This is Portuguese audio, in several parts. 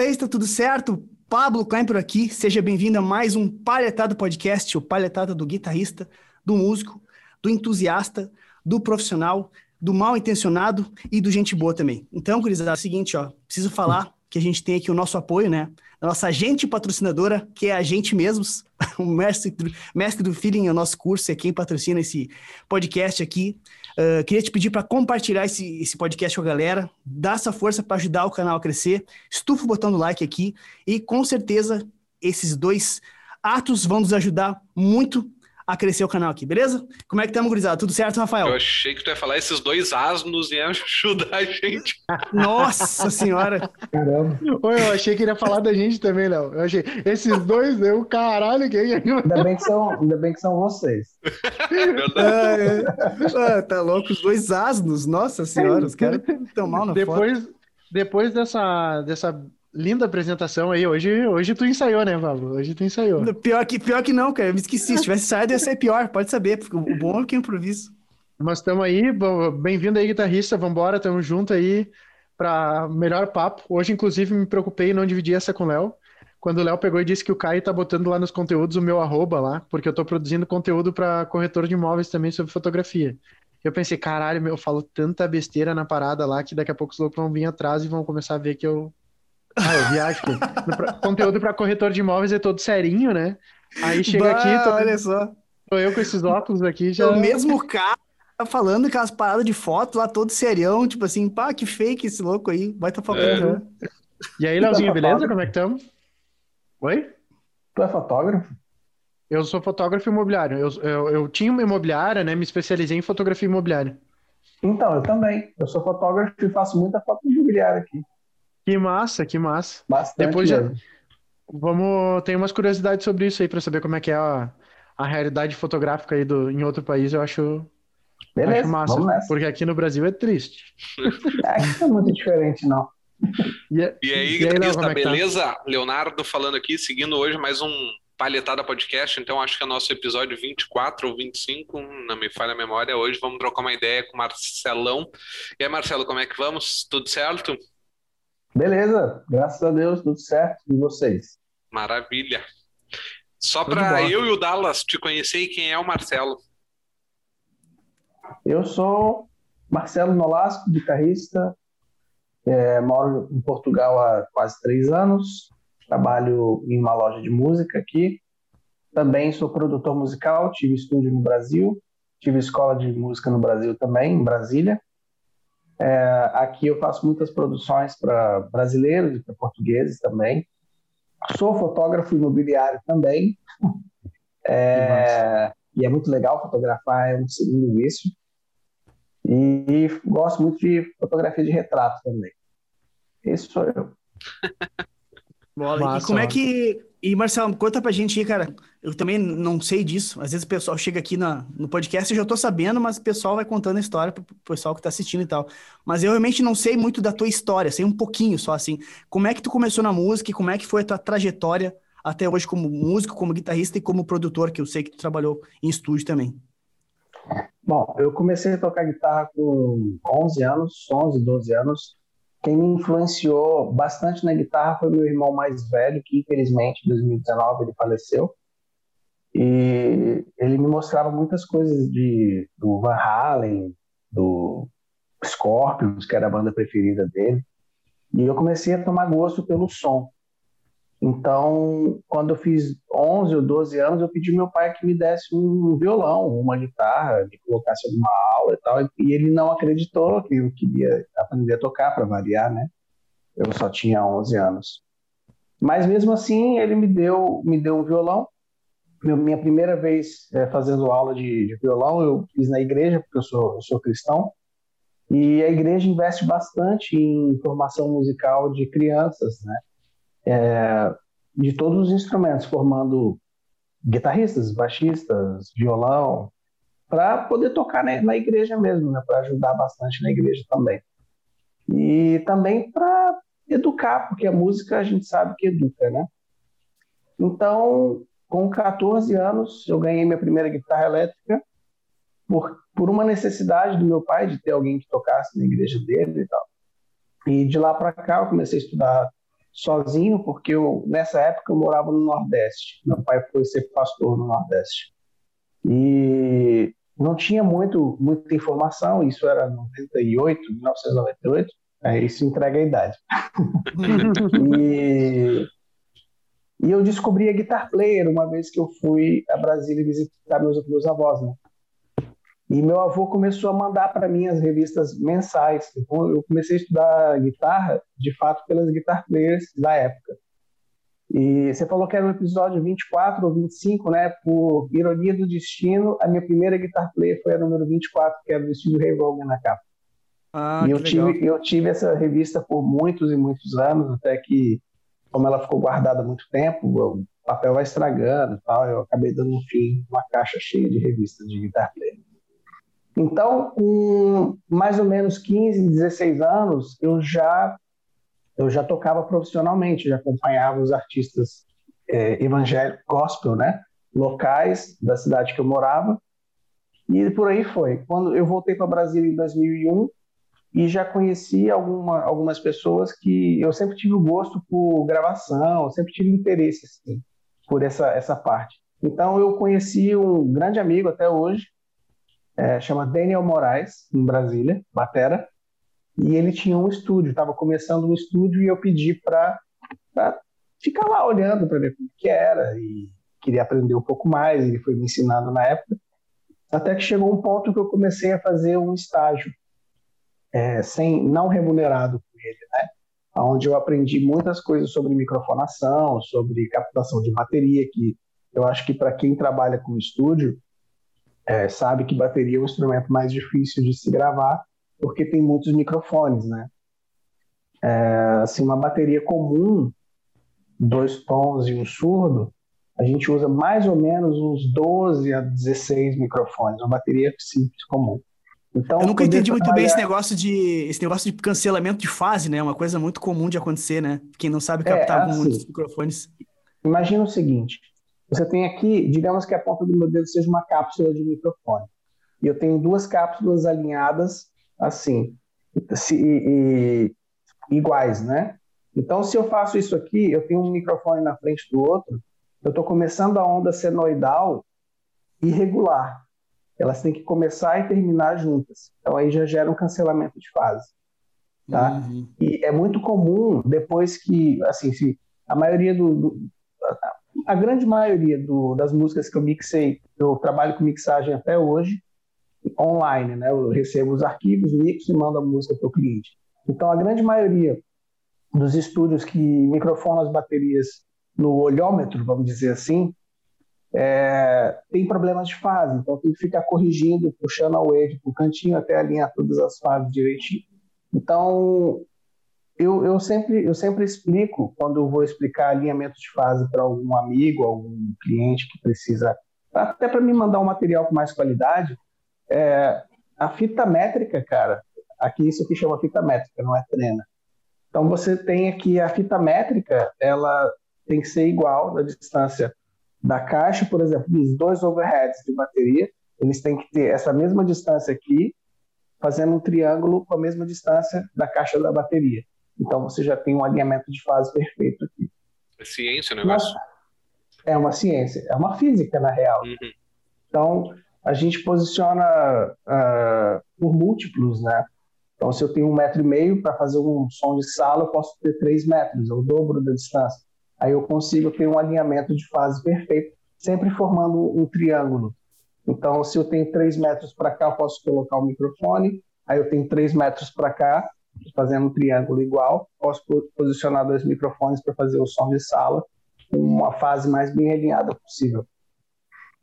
guitarrista, tudo certo? Pablo Klein por aqui, seja bem-vindo a mais um Palhetado Podcast, o Palhetado do guitarrista, do músico, do entusiasta, do profissional, do mal intencionado e do gente boa também. Então, gurizada, é o seguinte, ó, preciso falar que a gente tem aqui o nosso apoio, né? A nossa agente patrocinadora, que é a gente mesmos, o mestre, mestre do feeling é o nosso curso, é quem patrocina esse podcast aqui. Uh, queria te pedir para compartilhar esse, esse podcast com a galera, dar essa força para ajudar o canal a crescer. Estufa o botão do like aqui e com certeza esses dois atos vão nos ajudar muito a crescer o canal aqui, beleza? Como é que estamos, gurizada? Tudo certo, Rafael? Eu achei que tu ia falar esses dois asnos iam ajudar a gente. Nossa senhora! Caramba. Oi, eu achei que ele ia falar da gente também, Léo. Eu achei, esses dois, eu, caralho, quem ainda bem que são, ainda bem que são vocês. Verdade. Ah, é. ah, tá louco, os dois asnos, nossa senhora, os caras estão mal na depois, foto. Depois dessa, dessa linda apresentação aí. Hoje, hoje tu ensaiou, né, Pablo? Hoje tu ensaiou. Pior que, pior que não, cara. Eu me esqueci. Se tivesse saído, ia ser pior. Pode saber. Porque o bom é que eu improviso. Mas estamos aí. Bem-vindo aí, guitarrista. Vambora, tamo junto aí para melhor papo. Hoje, inclusive, me preocupei em não dividir essa com o Léo. Quando o Léo pegou e disse que o Caio tá botando lá nos conteúdos o meu arroba lá, porque eu tô produzindo conteúdo para corretor de imóveis também sobre fotografia. Eu pensei, caralho, eu falo tanta besteira na parada lá que daqui a pouco os loucos vão vir atrás e vão começar a ver que eu ah, eu viajo. conteúdo para corretor de imóveis é todo serinho, né? Aí chega bah, aqui, tô, olha só. Tô eu com esses óculos aqui já. O mesmo cara falando aquelas paradas de foto lá, todo serião, tipo assim, pá, que fake esse louco aí, vai tá falando. É. E aí, Leozinho, beleza? Como é que estamos? Oi? Tu é fotógrafo? Eu sou fotógrafo imobiliário. Eu, eu, eu tinha uma imobiliária, né? Me especializei em fotografia imobiliária. Então, eu também. Eu sou fotógrafo e faço muita foto imobiliária aqui. Que massa, que massa. Bastante Depois já... Vamos, tem umas curiosidades sobre isso aí para saber como é que é a, a realidade fotográfica aí do, em outro país, eu acho, Beleza, acho massa. Porque aqui no Brasil é triste. É, é muito diferente, não. E, e aí, e aí é beleza? Tá? Leonardo falando aqui, seguindo hoje mais um Palhetada Podcast, então acho que é nosso episódio 24 ou 25, não me falha a memória, hoje vamos trocar uma ideia com o Marcelão. E aí, Marcelo, como é que vamos? Tudo certo? Beleza, graças a Deus, tudo certo. E vocês? Maravilha. Só para eu e o Dallas te conhecer, quem é o Marcelo? Eu sou Marcelo Nolasco, guitarrista. É, moro em Portugal há quase três anos. Trabalho em uma loja de música aqui. Também sou produtor musical, tive estúdio no Brasil. Tive escola de música no Brasil também, em Brasília. É, aqui eu faço muitas produções para brasileiros e para portugueses também. Sou fotógrafo imobiliário também. É, e é muito legal fotografar, é um segundo vício. E, e gosto muito de fotografia de retrato também. Esse sou eu. Bola. e como é que. E Marcelo, conta pra gente aí, cara. Eu também não sei disso. Às vezes o pessoal chega aqui na, no podcast e já tô sabendo, mas o pessoal vai contando a história pro pessoal que tá assistindo e tal. Mas eu realmente não sei muito da tua história, sei um pouquinho só assim. Como é que tu começou na música e como é que foi a tua trajetória até hoje como músico, como guitarrista e como produtor, que eu sei que tu trabalhou em estúdio também? Bom, eu comecei a tocar guitarra com 11 anos, 11, 12 anos. Quem me influenciou bastante na guitarra foi meu irmão mais velho, que infelizmente em 2019 ele faleceu. E ele me mostrava muitas coisas de, do Van Halen, do Scorpions, que era a banda preferida dele. E eu comecei a tomar gosto pelo som. Então, quando eu fiz 11 ou 12 anos, eu pedi meu pai que me desse um violão, uma guitarra, que colocasse alguma aula e tal. E ele não acreditou que eu queria aprender a tocar, para variar, né? Eu só tinha 11 anos. Mas mesmo assim, ele me deu, me deu um violão. minha primeira vez é, fazendo aula de, de, violão, eu fiz na igreja, porque eu sou, eu sou cristão. E a igreja investe bastante em formação musical de crianças, né? é, de todos os instrumentos, formando guitarristas, baixistas, violão, para poder tocar né, na igreja mesmo, né, para ajudar bastante na igreja também. E também para educar, porque a música a gente sabe que educa, né? Então, com 14 anos, eu ganhei minha primeira guitarra elétrica por, por uma necessidade do meu pai de ter alguém que tocasse na igreja dele e tal. E de lá para cá eu comecei a estudar sozinho, porque eu, nessa época eu morava no Nordeste. Meu pai foi ser pastor no Nordeste. E não tinha muito, muita informação, isso era 98, 1998, é, isso entrega a idade. e, e eu descobri a Guitar Player uma vez que eu fui a Brasília visitar meus, meus avós, né? E meu avô começou a mandar para mim as revistas mensais. Então, eu comecei a estudar guitarra, de fato, pelas guitar players da época. E você falou que era o episódio 24 ou 25, né? Por ironia do destino, a minha primeira guitar player foi a número 24, que era do estilo Ray Vaughan na capa. Ah, e eu tive, eu tive essa revista por muitos e muitos anos, até que, como ela ficou guardada há muito tempo, o papel vai estragando e tal, eu acabei dando um fim uma caixa cheia de revistas de guitar player. Então, com mais ou menos 15, 16 anos, eu já eu já tocava profissionalmente, já acompanhava os artistas é, evangélicos, gospel, né, locais da cidade que eu morava, e por aí foi. Quando eu voltei para Brasília em 2001 e já conheci alguma, algumas pessoas que eu sempre tive o gosto por gravação, sempre tive interesse assim, por essa essa parte. Então eu conheci um grande amigo até hoje, é, chama Daniel Moraes, em Brasília, batera, e ele tinha um estúdio, estava começando um estúdio e eu pedi para ficar lá olhando para ver como que era e queria aprender um pouco mais, ele foi me ensinando na época, até que chegou um ponto que eu comecei a fazer um estágio é, sem não remunerado com ele, né? Onde eu aprendi muitas coisas sobre microfonação, sobre captação de bateria, que eu acho que para quem trabalha com estúdio é, sabe que bateria é um instrumento mais difícil de se gravar porque tem muitos microfones, né? É, assim, uma bateria comum, dois tons e um surdo, a gente usa mais ou menos uns 12 a 16 microfones, uma bateria simples comum. Então, eu nunca entendi muito bem esse negócio de esse negócio de cancelamento de fase, né? Uma coisa muito comum de acontecer, né? Quem não sabe captar é, assim, muitos microfones. Imagina o seguinte: você tem aqui, digamos que a ponta do meu dedo seja uma cápsula de microfone. E eu tenho duas cápsulas alinhadas assim, se, e, e, iguais, né? Então, se eu faço isso aqui, eu tenho um microfone na frente do outro, eu estou começando a onda senoidal irregular. Elas têm que começar e terminar juntas. Então, aí já gera um cancelamento de fase. Tá? Uhum. E é muito comum, depois que, assim, se a maioria do, do a grande maioria do, das músicas que eu mixei, eu trabalho com mixagem até hoje, online, né? Eu recebo os arquivos, mixo e mando a música para o cliente. Então, a grande maioria dos estúdios que microfonam as baterias no olhômetro, vamos dizer assim, é, tem problemas de fase. Então, tem que ficar corrigindo, puxando a wave para o cantinho até alinhar todas as fases direitinho. Então, eu, eu, sempre, eu sempre explico, quando eu vou explicar alinhamento de fase para algum amigo, algum cliente que precisa, até para me mandar um material com mais qualidade, é, a fita métrica, cara, aqui isso aqui chama fita métrica, não é trena. Então você tem aqui a fita métrica, ela tem que ser igual na distância da caixa, por exemplo, dos dois overheads de bateria, eles têm que ter essa mesma distância aqui, fazendo um triângulo com a mesma distância da caixa da bateria. Então você já tem um alinhamento de fase perfeito aqui. É ciência o negócio? é uma ciência, é uma física na real. Uhum. Então a gente posiciona uh, por múltiplos, né? Então, se eu tenho um metro e meio para fazer um som de sala, eu posso ter três metros, é o dobro da distância. Aí eu consigo ter um alinhamento de fase perfeito, sempre formando um triângulo. Então, se eu tenho três metros para cá, eu posso colocar o microfone. Aí eu tenho três metros para cá, fazendo um triângulo igual. Posso posicionar dois microfones para fazer o som de sala uma fase mais bem alinhada possível.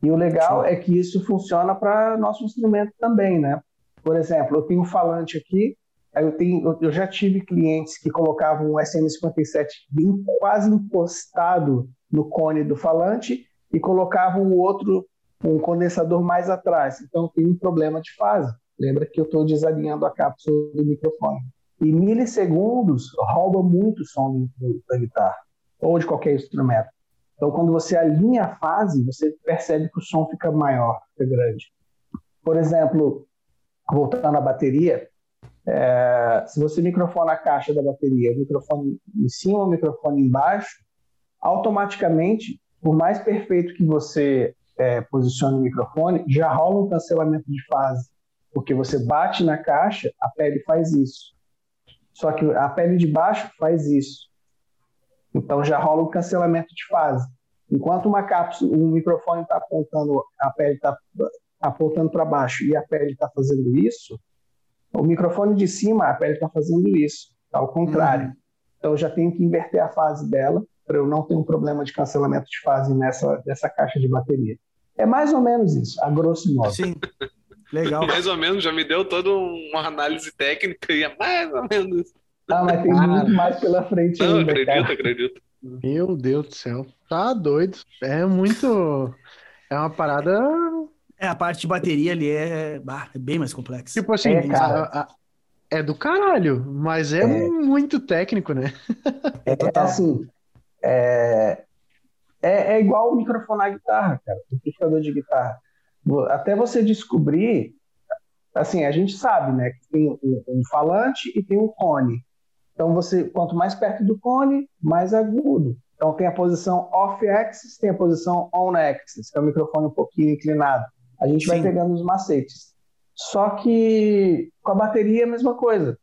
E o legal é que isso funciona para nosso instrumento também, né? Por exemplo, eu tenho um falante aqui, eu, tenho, eu já tive clientes que colocavam um SM57 bem, quase encostado no cone do falante e colocavam o outro, um condensador mais atrás. Então tem um problema de fase. Lembra que eu estou desalinhando a cápsula do microfone. E milissegundos rouba muito som da guitarra ou de qualquer instrumento. Então, quando você alinha a fase, você percebe que o som fica maior, fica grande. Por exemplo, voltando à bateria, é, se você microfona a caixa da bateria, o microfone em cima, o microfone embaixo, automaticamente, por mais perfeito que você é, posicione o microfone, já rola um cancelamento de fase, porque você bate na caixa, a pele faz isso. Só que a pele de baixo faz isso. Então já rola um cancelamento de fase. Enquanto uma cápsula, um microfone está apontando, a pele está apontando para baixo e a pele está fazendo isso, o microfone de cima, a pele está fazendo isso, ao contrário. Uhum. Então eu já tenho que inverter a fase dela para eu não ter um problema de cancelamento de fase nessa, nessa caixa de bateria. É mais ou menos isso, a grosso modo. Sim. Legal. mais ou menos, já me deu toda uma análise técnica e é mais ou menos. Ah, mas tem muito mais pela frente Não, ainda, acredito, cara. acredito. Meu Deus do céu. Tá doido. É muito. É uma parada. É, a parte de bateria ali é, é bem mais complexa. Tipo assim, é, cara. A, a, é do caralho, mas é, é, muito técnico, né? É, é assim. É, é, é igual microfonar guitarra, cara. Amplificador de guitarra. Até você descobrir. Assim, a gente sabe, né? Que tem um, um falante e tem um cone. Então, você, quanto mais perto do cone, mais agudo. Então, tem a posição off-axis, tem a posição on-axis, que é o microfone um pouquinho inclinado. A gente Sim. vai pegando os macetes. Só que com a bateria é a mesma coisa.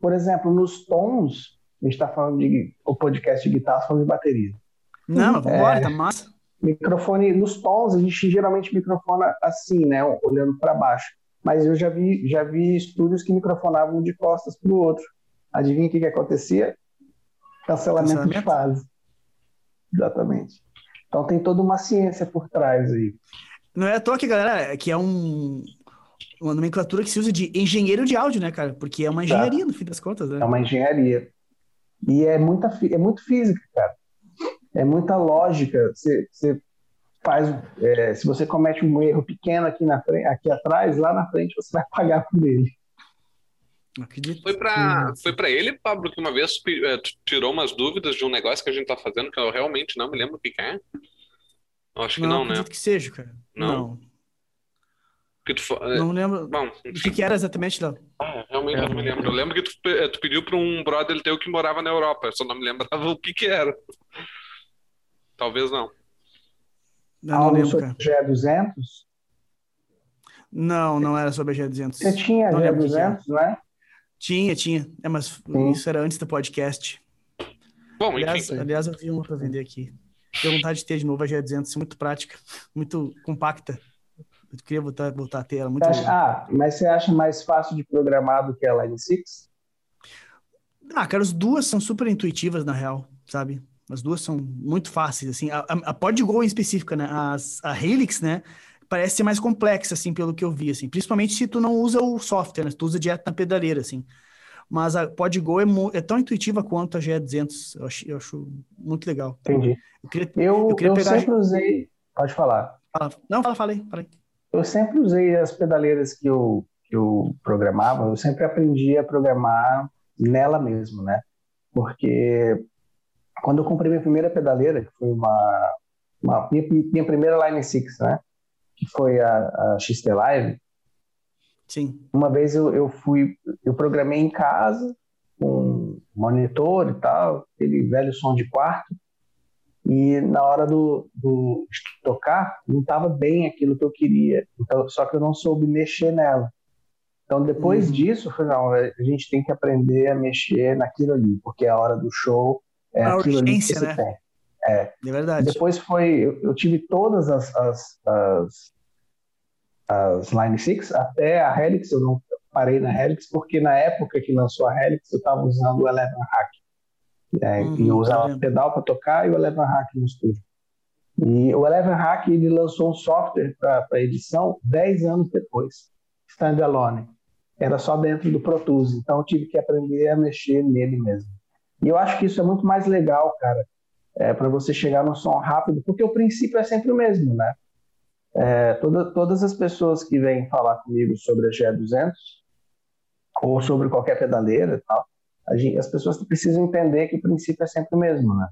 Por exemplo, nos tons, a gente está falando de o podcast de guitarra, falando de bateria. Não, é, tá massa. Microfone, nos tons, a gente geralmente microfona assim, né? Olhando para baixo. Mas eu já vi, já vi estúdios que microfonavam de costas para o outro. Adivinha o que, que acontecia? Cancelamento, Cancelamento, de fase. Exatamente. Então tem toda uma ciência por trás aí. Não é à toa que, galera, que é um, uma nomenclatura que se usa de engenheiro de áudio, né, cara? Porque é uma engenharia, tá. no fim das contas, né? É uma engenharia. E é, muita, é muito física, cara. É muita lógica. Você, você faz. É, se você comete um erro pequeno aqui, na frente, aqui atrás, lá na frente você vai pagar por ele. Acredito. Foi para foi para ele, Pablo, que uma vez é, tirou umas dúvidas de um negócio que a gente tá fazendo que eu realmente não me lembro o que, é. Eu acho que não, não né? que seja, cara. Não. não. Que tu, é, não lembro. Bom, o que, que, era exatamente, Léo? Ah, realmente é, não me lembro. Eu lembro que tu, é, tu pediu para um brother teu que morava na Europa. Eu só não me lembrava o que, que era. Talvez não. Não, não lembro, cara. G200? Não, não era sobre a G200. Você tinha G200, não é? Tinha, tinha. É, mas Sim. isso era antes do podcast. Bom, aliás, enfim. Aliás, eu vi uma para vender aqui. Tenho vontade de ter de novo a G200, muito prática, muito compacta. Eu queria voltar, voltar a ter ela. Muito acha, ah, mas você acha mais fácil de programar do que a Line 6? Ah, cara, as duas são super intuitivas, na real, sabe? As duas são muito fáceis, assim. A, a, a PodGo em específica, né? As, a Helix, né? parece ser mais complexa, assim, pelo que eu vi, assim. Principalmente se tu não usa o software, né? Tu usa direto na pedaleira, assim. Mas a PodGo é, é tão intuitiva quanto a GE200. Eu acho, eu acho muito legal. Entendi. Eu, queria, eu, eu, eu sempre usei... Pode falar. Fala. Não, fala, falei, falei. Eu sempre usei as pedaleiras que eu, que eu programava, eu sempre aprendi a programar nela mesmo, né? Porque quando eu comprei minha primeira pedaleira, que foi uma, uma minha, minha primeira Line 6, né? que foi a, a XT Live. Sim. Uma vez eu, eu fui, eu programei em casa com monitor e tal, aquele velho som de quarto, e na hora do, do tocar não estava bem aquilo que eu queria, então, só que eu não soube mexer nela. Então depois uhum. disso, eu falei, não, a gente tem que aprender a mexer naquilo ali, porque é a hora do show, é a urgência, né? tem. É, é verdade. Depois foi, eu, eu tive todas as, as, as, as Line 6, até a Helix, eu não parei na Helix, porque na época que lançou a Helix, eu estava usando o Eleven Hack. É, uhum, e eu usava tá pedal para tocar e o Eleven Hack no estúdio. E o Eleven Hack ele lançou um software para edição 10 anos depois, standalone. Era só dentro do Pro Tools, então eu tive que aprender a mexer nele mesmo. E eu acho que isso é muito mais legal, cara, é, para você chegar no som rápido, porque o princípio é sempre o mesmo, né? É, toda, todas as pessoas que vêm falar comigo sobre a GE200 ou sobre qualquer pedaleira e tal, gente, as pessoas precisam entender que o princípio é sempre o mesmo, né?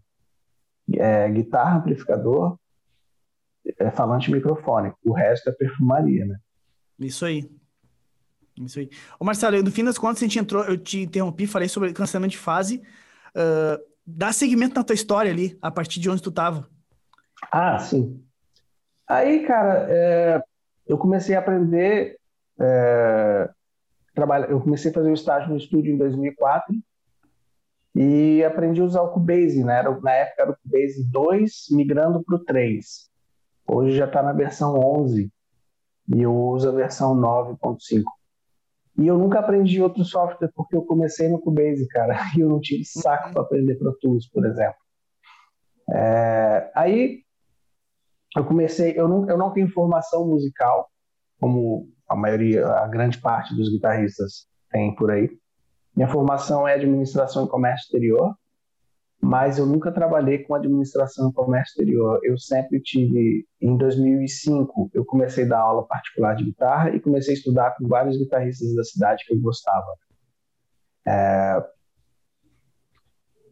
É, guitarra, amplificador, é, falante microfone, o resto é perfumaria, né? Isso aí. Isso aí. Ô Marcelo, no fim das contas, a gente entrou, eu te interrompi, falei sobre cancelamento de fase. Uh, dá seguimento na tua história ali, a partir de onde tu estava. Ah, sim. Aí, cara, é, eu comecei a aprender. É, trabalha, eu comecei a fazer o estágio no estúdio em 2004 e aprendi a usar o Cubase, né? Era, na época era o Cubase 2, migrando para o 3. Hoje já está na versão 11 e eu uso a versão 9.5. E eu nunca aprendi outro software porque eu comecei no Cubase, cara, e eu não tive saco para aprender Pro Tools, por exemplo. É, aí eu comecei, eu não, eu não tenho formação musical, como a maioria, a grande parte dos guitarristas tem por aí. Minha formação é administração e comércio exterior, mas eu nunca trabalhei com administração e comércio exterior. Eu sempre tive, em 2005, eu comecei a dar aula particular de guitarra e comecei a estudar com vários guitarristas da cidade que eu gostava. É...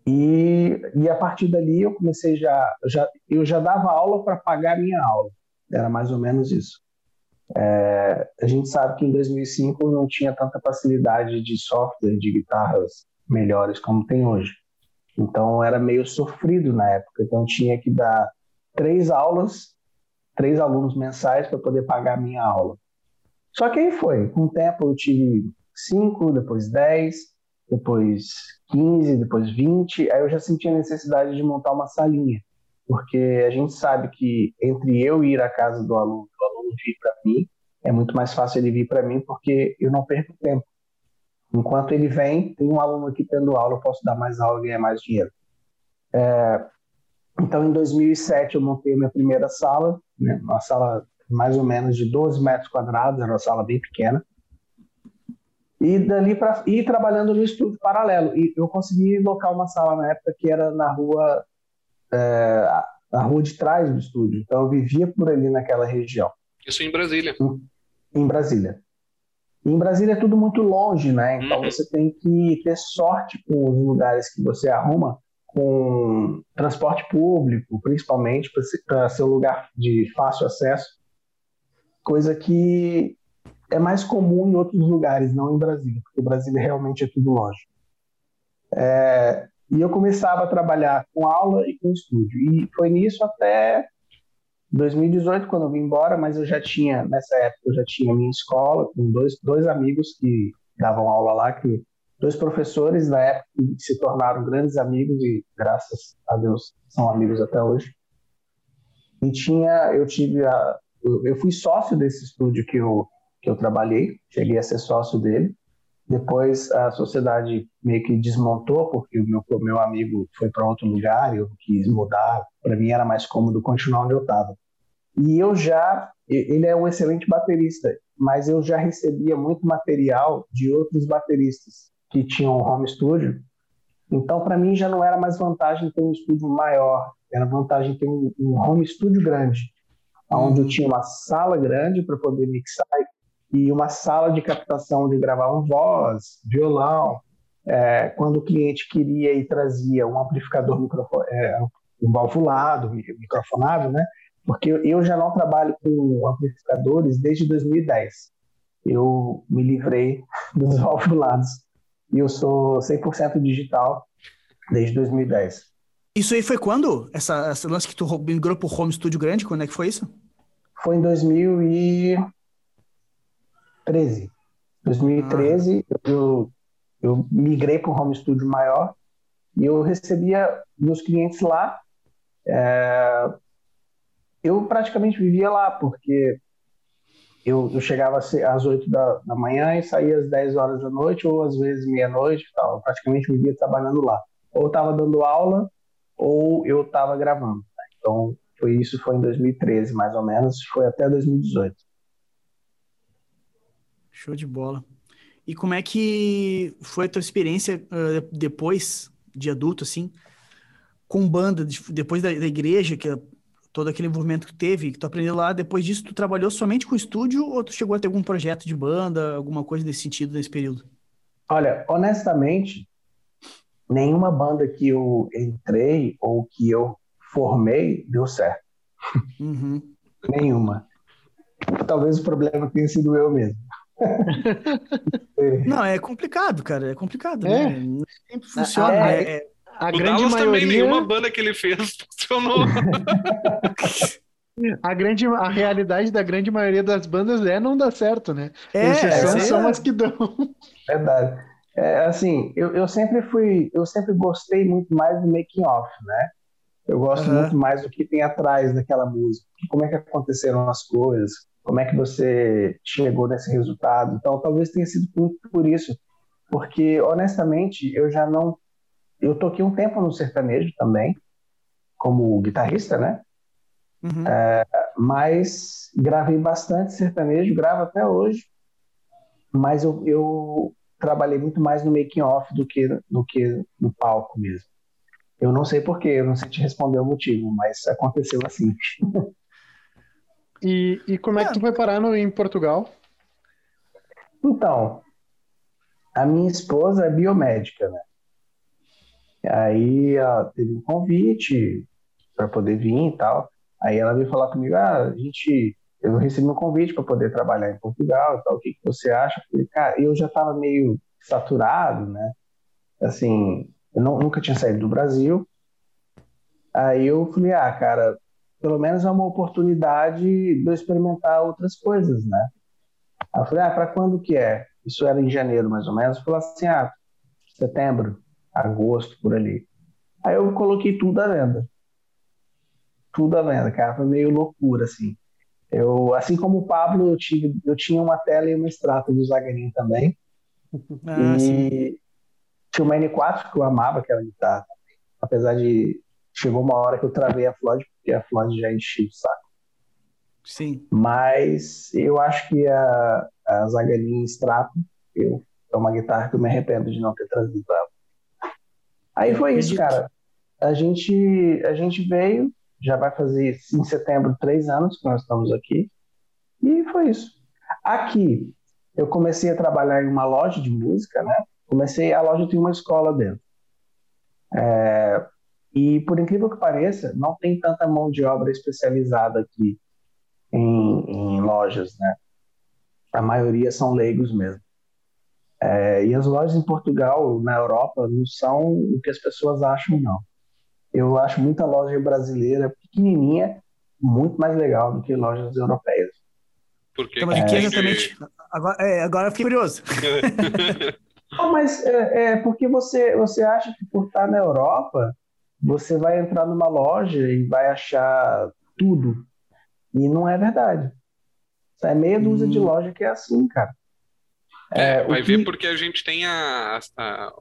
E, e a partir dali eu comecei já, já eu já dava aula para pagar minha aula. Era mais ou menos isso. É, a gente sabe que em 2005 não tinha tanta facilidade de software de guitarras melhores como tem hoje. Então era meio sofrido na época. Então tinha que dar três aulas, três alunos mensais para poder pagar a minha aula. Só que aí foi. Com o tempo eu tive cinco, depois dez, depois quinze, depois vinte. Aí eu já senti a necessidade de montar uma salinha, porque a gente sabe que entre eu ir à casa do aluno, do aluno vir para mim, é muito mais fácil ele vir para mim porque eu não perco tempo. Enquanto ele vem, tem um aluno aqui tendo aula, eu posso dar mais aula e ganhar mais dinheiro. É, então, em 2007, eu montei a minha primeira sala, né, uma sala mais ou menos de 12 metros quadrados, era uma sala bem pequena. E dali para ir trabalhando no estúdio paralelo. E eu consegui locar uma sala na época que era na rua, é, na rua de trás do estúdio. Então, eu vivia por ali naquela região. Isso em Brasília. Em, em Brasília. Em Brasília é tudo muito longe, né? Então uhum. você tem que ter sorte com os lugares que você arruma com transporte público, principalmente para ser um lugar de fácil acesso, coisa que é mais comum em outros lugares, não em Brasília, porque Brasília realmente é tudo longe. É, e eu começava a trabalhar com aula e com estúdio, e foi nisso até 2018, quando eu vim embora, mas eu já tinha, nessa época, eu já tinha minha escola, com dois, dois amigos que davam aula lá, que dois professores na época que se tornaram grandes amigos e, graças a Deus, são amigos até hoje. E tinha, eu tive a, eu fui sócio desse estúdio que eu, que eu trabalhei, cheguei a ser sócio dele. Depois a sociedade meio que desmontou, porque o meu, meu amigo foi para outro lugar, eu quis mudar. Para mim era mais cômodo continuar onde eu estava. E eu já, ele é um excelente baterista, mas eu já recebia muito material de outros bateristas que tinham home studio. Então, para mim, já não era mais vantagem ter um estúdio maior, era vantagem ter um, um home studio grande, onde eu tinha uma sala grande para poder mixar e uma sala de captação onde gravavam voz, violão. É, quando o cliente queria e trazia um amplificador é, um valvulado, microfonado, né? Porque eu já não trabalho com amplificadores desde 2010. Eu me livrei dos valvulados e eu sou 100% digital desde 2010. Isso aí foi quando? Essa, essa lance que tu migrou para o home studio grande? Quando é que foi isso? Foi em 2013. 2013 ah. eu, eu migrei para o home studio maior e eu recebia meus clientes lá. É, eu praticamente vivia lá, porque eu, eu chegava às 8 da, da manhã e saía às 10 horas da noite, ou às vezes meia-noite e tal. Eu praticamente vivia trabalhando lá. Ou estava dando aula, ou eu estava gravando. Né? Então, foi isso foi em 2013, mais ou menos, foi até 2018. Show de bola. E como é que foi a tua experiência uh, depois de adulto, assim, com banda, depois da, da igreja, que é todo aquele envolvimento que teve, que tu aprendeu lá, depois disso tu trabalhou somente com estúdio ou tu chegou a ter algum projeto de banda, alguma coisa desse sentido nesse período? Olha, honestamente, nenhuma banda que eu entrei ou que eu formei deu certo. Uhum. nenhuma. Talvez o problema tenha sido eu mesmo. Não, é complicado, cara. É complicado, é. né? Não sempre funciona. É, é, a o grande Dallas maioria... também, nenhuma banda que ele fez funcionou. a, grande, a realidade da grande maioria das bandas é não dar certo, né? É, Exceção é, são as que dão. Verdade. É, assim, eu, eu sempre fui, eu sempre gostei muito mais do making off, né? Eu gosto uhum. muito mais do que tem atrás daquela música. Como é que aconteceram as coisas? Como é que você chegou nesse resultado? Então, talvez tenha sido muito por isso, porque honestamente eu já não, eu toquei um tempo no sertanejo também, como guitarrista, né? Uhum. É, mas gravei bastante sertanejo, gravo até hoje, mas eu, eu trabalhei muito mais no making off do que do que no palco mesmo. Eu não sei porquê, eu não sei te responder o motivo, mas aconteceu assim. e, e como é que tu foi parar no, em Portugal? Então, a minha esposa é biomédica, né? Aí ela teve um convite para poder vir e tal. Aí ela veio falar comigo, ah, a gente, eu recebi um convite para poder trabalhar em Portugal e tal, o que, que você acha? Falei, cara, eu já estava meio saturado, né? Assim, eu não, nunca tinha saído do Brasil. Aí eu falei, ah, cara, pelo menos é uma oportunidade de eu experimentar outras coisas, né? Aí eu falei, ah, para quando que é? Isso era em janeiro, mais ou menos. Eu falei assim, ah, setembro, agosto, por ali. Aí eu coloquei tudo à venda tudo à venda, cara. Foi meio loucura, assim. Eu, assim como o Pablo, eu, tive, eu tinha uma tela e uma extrato do Zagarin também. Ah, e sim. tinha uma N4 que eu amava aquela guitarra. Apesar de. Chegou uma hora que eu travei a Floyd, porque a Floyd já enchia o saco. Sim. Mas eu acho que a, a Zagarin Strato eu, é uma guitarra que eu me arrependo de não ter trazido ela. Aí foi isso, cara. A gente, a gente veio, já vai fazer em setembro três anos que nós estamos aqui. E foi isso. Aqui, eu comecei a trabalhar em uma loja de música, né? Comecei, a loja tem uma escola dentro. É, e por incrível que pareça, não tem tanta mão de obra especializada aqui em, em lojas, né? A maioria são leigos mesmo. É, e as lojas em Portugal, na Europa, não são o que as pessoas acham, não eu acho muita loja brasileira pequenininha muito mais legal do que lojas europeias. Por quê? Então, mas é, exatamente. Agora, é, agora eu fiquei curioso. Não, mas é, é, porque você, você acha que por estar na Europa, você vai entrar numa loja e vai achar tudo. E não é verdade. É meia dúzia hum. de loja que é assim, cara. É, é vai que... ver porque a gente tem a, a,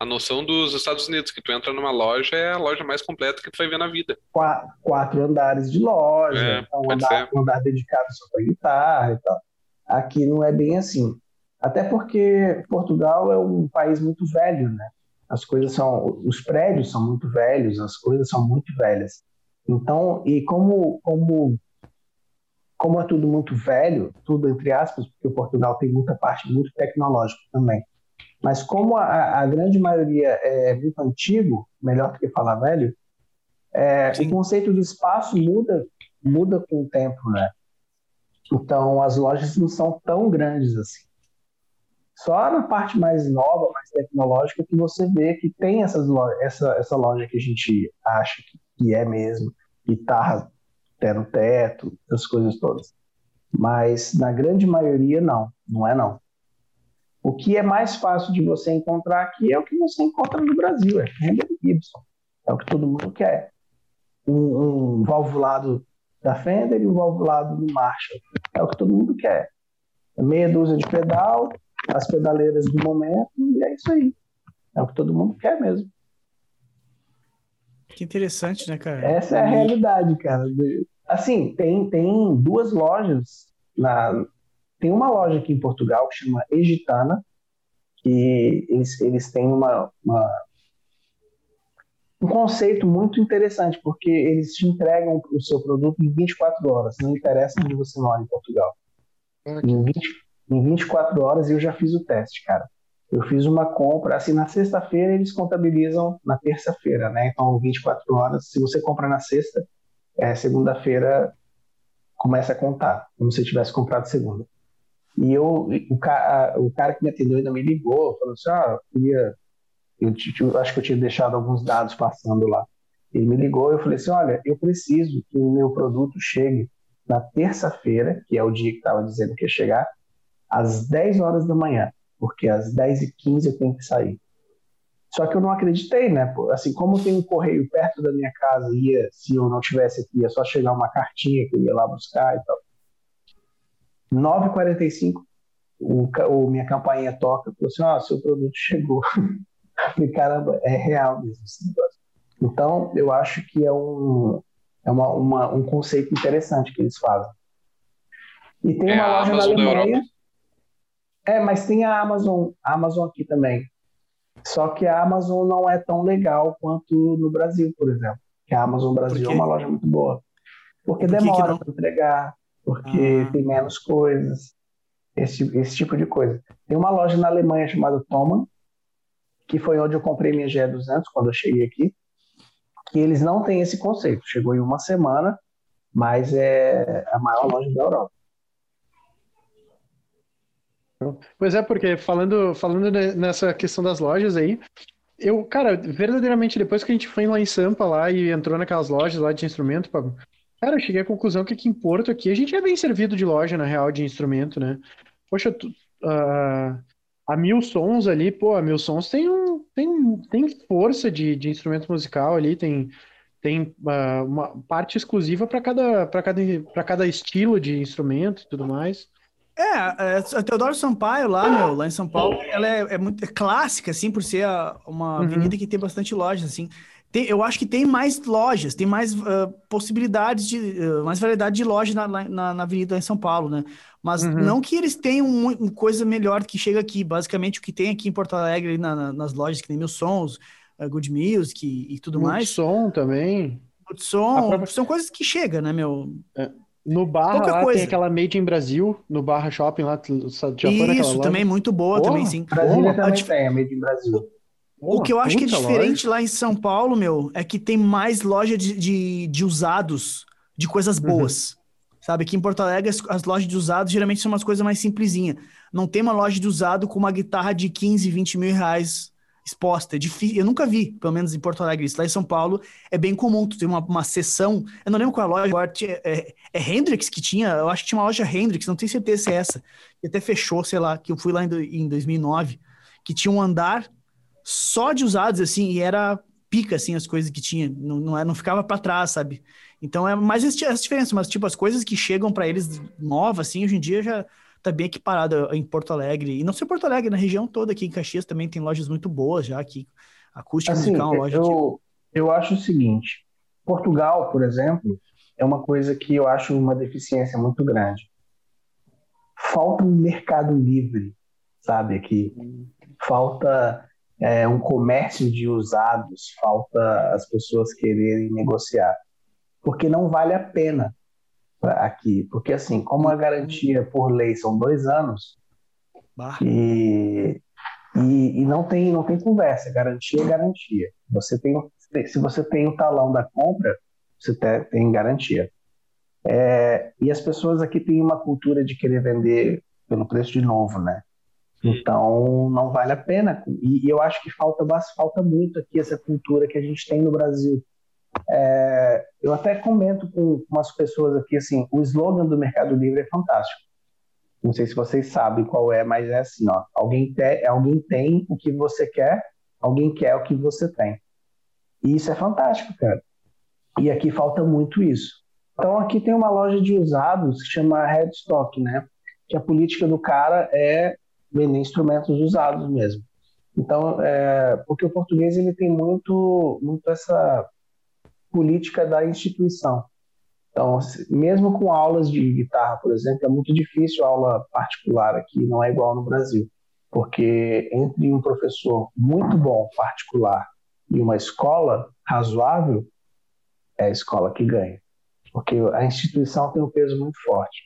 a noção dos Estados Unidos, que tu entra numa loja, é a loja mais completa que tu vai ver na vida. Quatro, quatro andares de loja, é, então um, andar, um andar dedicado só para guitarra e tal. Aqui não é bem assim. Até porque Portugal é um país muito velho, né? As coisas são, os prédios são muito velhos, as coisas são muito velhas. Então, e como como como é tudo muito velho, tudo entre aspas, porque o Portugal tem muita parte muito tecnológica também. Mas como a, a grande maioria é muito antigo, melhor do que falar velho, é, o conceito de espaço muda, muda com o tempo, né? Então as lojas não são tão grandes assim. Só na parte mais nova, mais tecnológica, que você vê que tem essas essa, essa loja que a gente acha que, que é mesmo, guitarra até no teto, essas coisas todas. Mas na grande maioria, não, não é não. O que é mais fácil de você encontrar aqui é o que você encontra no Brasil, é Fender Gibson. É o que todo mundo quer. Um, um valvulado da Fender e um valvulado do Marshall. É o que todo mundo quer. Meia dúzia de pedal, as pedaleiras do momento, e é isso aí. É o que todo mundo quer mesmo. Que interessante, né, cara? Essa é a realidade, cara. Assim, tem, tem duas lojas na, tem uma loja aqui em Portugal que chama Egitana, que eles, eles têm uma, uma um conceito muito interessante, porque eles te entregam o seu produto em 24 horas, não interessa onde você mora em Portugal. Em, 20, em 24 horas eu já fiz o teste, cara. Eu fiz uma compra, assim, na sexta-feira eles contabilizam na terça-feira, né? Então, 24 horas, se você compra na sexta, é, segunda-feira começa a contar, como se tivesse comprado segunda. E eu, o, cara, o cara que me atendeu ainda me ligou, falou assim: ah, eu queria. Eu, eu acho que eu tinha deixado alguns dados passando lá. Ele me ligou e eu falei assim: olha, eu preciso que o meu produto chegue na terça-feira, que é o dia que estava dizendo que ia chegar, às 10 horas da manhã, porque às 10h15 eu tenho que sair. Só que eu não acreditei, né? Assim, como tem um correio perto da minha casa, ia, se eu não tivesse aqui, ia só chegar uma cartinha que eu ia lá buscar e tal. 9h45, o, o, minha campainha toca, falou assim, ó, oh, seu produto chegou. falei, caramba, é real mesmo esse negócio. Então, eu acho que é um, é uma, uma, um conceito interessante que eles fazem. E tem é uma loja na Alemanha. É, mas tem a Amazon, a Amazon aqui também. Só que a Amazon não é tão legal quanto no Brasil, por exemplo. Que a Amazon Brasil é uma loja muito boa. Porque por demora para entregar, porque ah. tem menos coisas, esse, esse tipo de coisa. Tem uma loja na Alemanha chamada Thomann, que foi onde eu comprei minha GE200 quando eu cheguei aqui, que eles não têm esse conceito. Chegou em uma semana, mas é a maior loja da Europa. Pois é, porque falando, falando nessa questão das lojas aí, eu, cara, verdadeiramente, depois que a gente foi lá em Sampa lá e entrou naquelas lojas lá de instrumento, cara, eu cheguei à conclusão que aqui em Porto, aqui, a gente é bem servido de loja, na real, de instrumento, né? Poxa, tu, uh, a Mil Sons ali, pô, a Mil Sons tem, um, tem, tem força de, de instrumento musical ali, tem, tem uh, uma parte exclusiva para cada, cada, cada estilo de instrumento e tudo mais. É, é, a Teodoro Sampaio lá, meu, lá em São Paulo, ela é, é muito é clássica, assim, por ser a, uma uhum. avenida que tem bastante lojas, assim. Tem, eu acho que tem mais lojas, tem mais uh, possibilidades de, uh, mais variedade de lojas na, na, na avenida em São Paulo, né? Mas uhum. não que eles tenham uma coisa melhor que chega aqui. Basicamente, o que tem aqui em Porto Alegre, na, na, nas lojas que tem Mil Sons, uh, Good Music e, e tudo Muito mais. som também. Muito som, própria... são coisas que chegam, né, meu? É. No Barra Pouca lá coisa. tem aquela Made in Brasil, no Barra Shopping lá, já Isso, também muito boa, Porra, também sim. Brasília Porra, também tem a Made in Brasil. o que eu acho que é diferente loja. lá em São Paulo, meu, é que tem mais loja de, de, de usados, de coisas uhum. boas. Uhum. Sabe, aqui em Porto Alegre as, as, lojas de usados geralmente são umas coisas mais simplesinhas. Não tem uma loja de usado com uma guitarra de 15, 20 mil reais exposta. É difícil. Eu nunca vi, pelo menos em Porto Alegre. Isso lá em São Paulo é bem comum. Tu tem uma, uma sessão. Eu não lembro qual é a loja agora. É, é Hendrix que tinha. Eu acho que tinha uma loja Hendrix, não tenho certeza se é essa. E até fechou, sei lá, que eu fui lá em, em 2009. Que tinha um andar só de usados, assim, e era pica, assim, as coisas que tinha. Não, não, é, não ficava para trás, sabe? Então é mais essa diferença. Mas, tipo, as coisas que chegam para eles novas, assim, hoje em dia já tá bem equiparado em Porto Alegre. E não só Porto Alegre, na região toda aqui em Caxias também tem lojas muito boas já aqui. Acústica assim, musical, uma loja eu, que... eu acho o seguinte, Portugal, por exemplo, é uma coisa que eu acho uma deficiência muito grande. Falta um mercado livre, sabe, aqui. Falta é, um comércio de usados, falta as pessoas quererem negociar. Porque não vale a pena aqui, porque assim, como a garantia por lei são dois anos e, e, e, não tem não tem conversa, garantia é garantia. Você tem se você tem o talão da compra, você tem garantia. É, e as pessoas aqui têm uma cultura de querer vender pelo preço de novo, né? Então não vale a pena. E, e eu acho que falta falta muito aqui essa cultura que a gente tem no Brasil é, eu até comento com umas pessoas aqui assim, o slogan do Mercado Livre é fantástico. Não sei se vocês sabem qual é, mas é assim, ó, alguém, te, alguém tem o que você quer, alguém quer o que você tem. E isso é fantástico, cara. E aqui falta muito isso. Então aqui tem uma loja de usados que chama Headstock, né? Que a política do cara é vender instrumentos usados mesmo. Então, é, porque o português ele tem muito, muito essa política da instituição. Então, mesmo com aulas de guitarra, por exemplo, é muito difícil aula particular aqui, não é igual no Brasil, porque entre um professor muito bom particular e uma escola razoável, é a escola que ganha, porque a instituição tem um peso muito forte.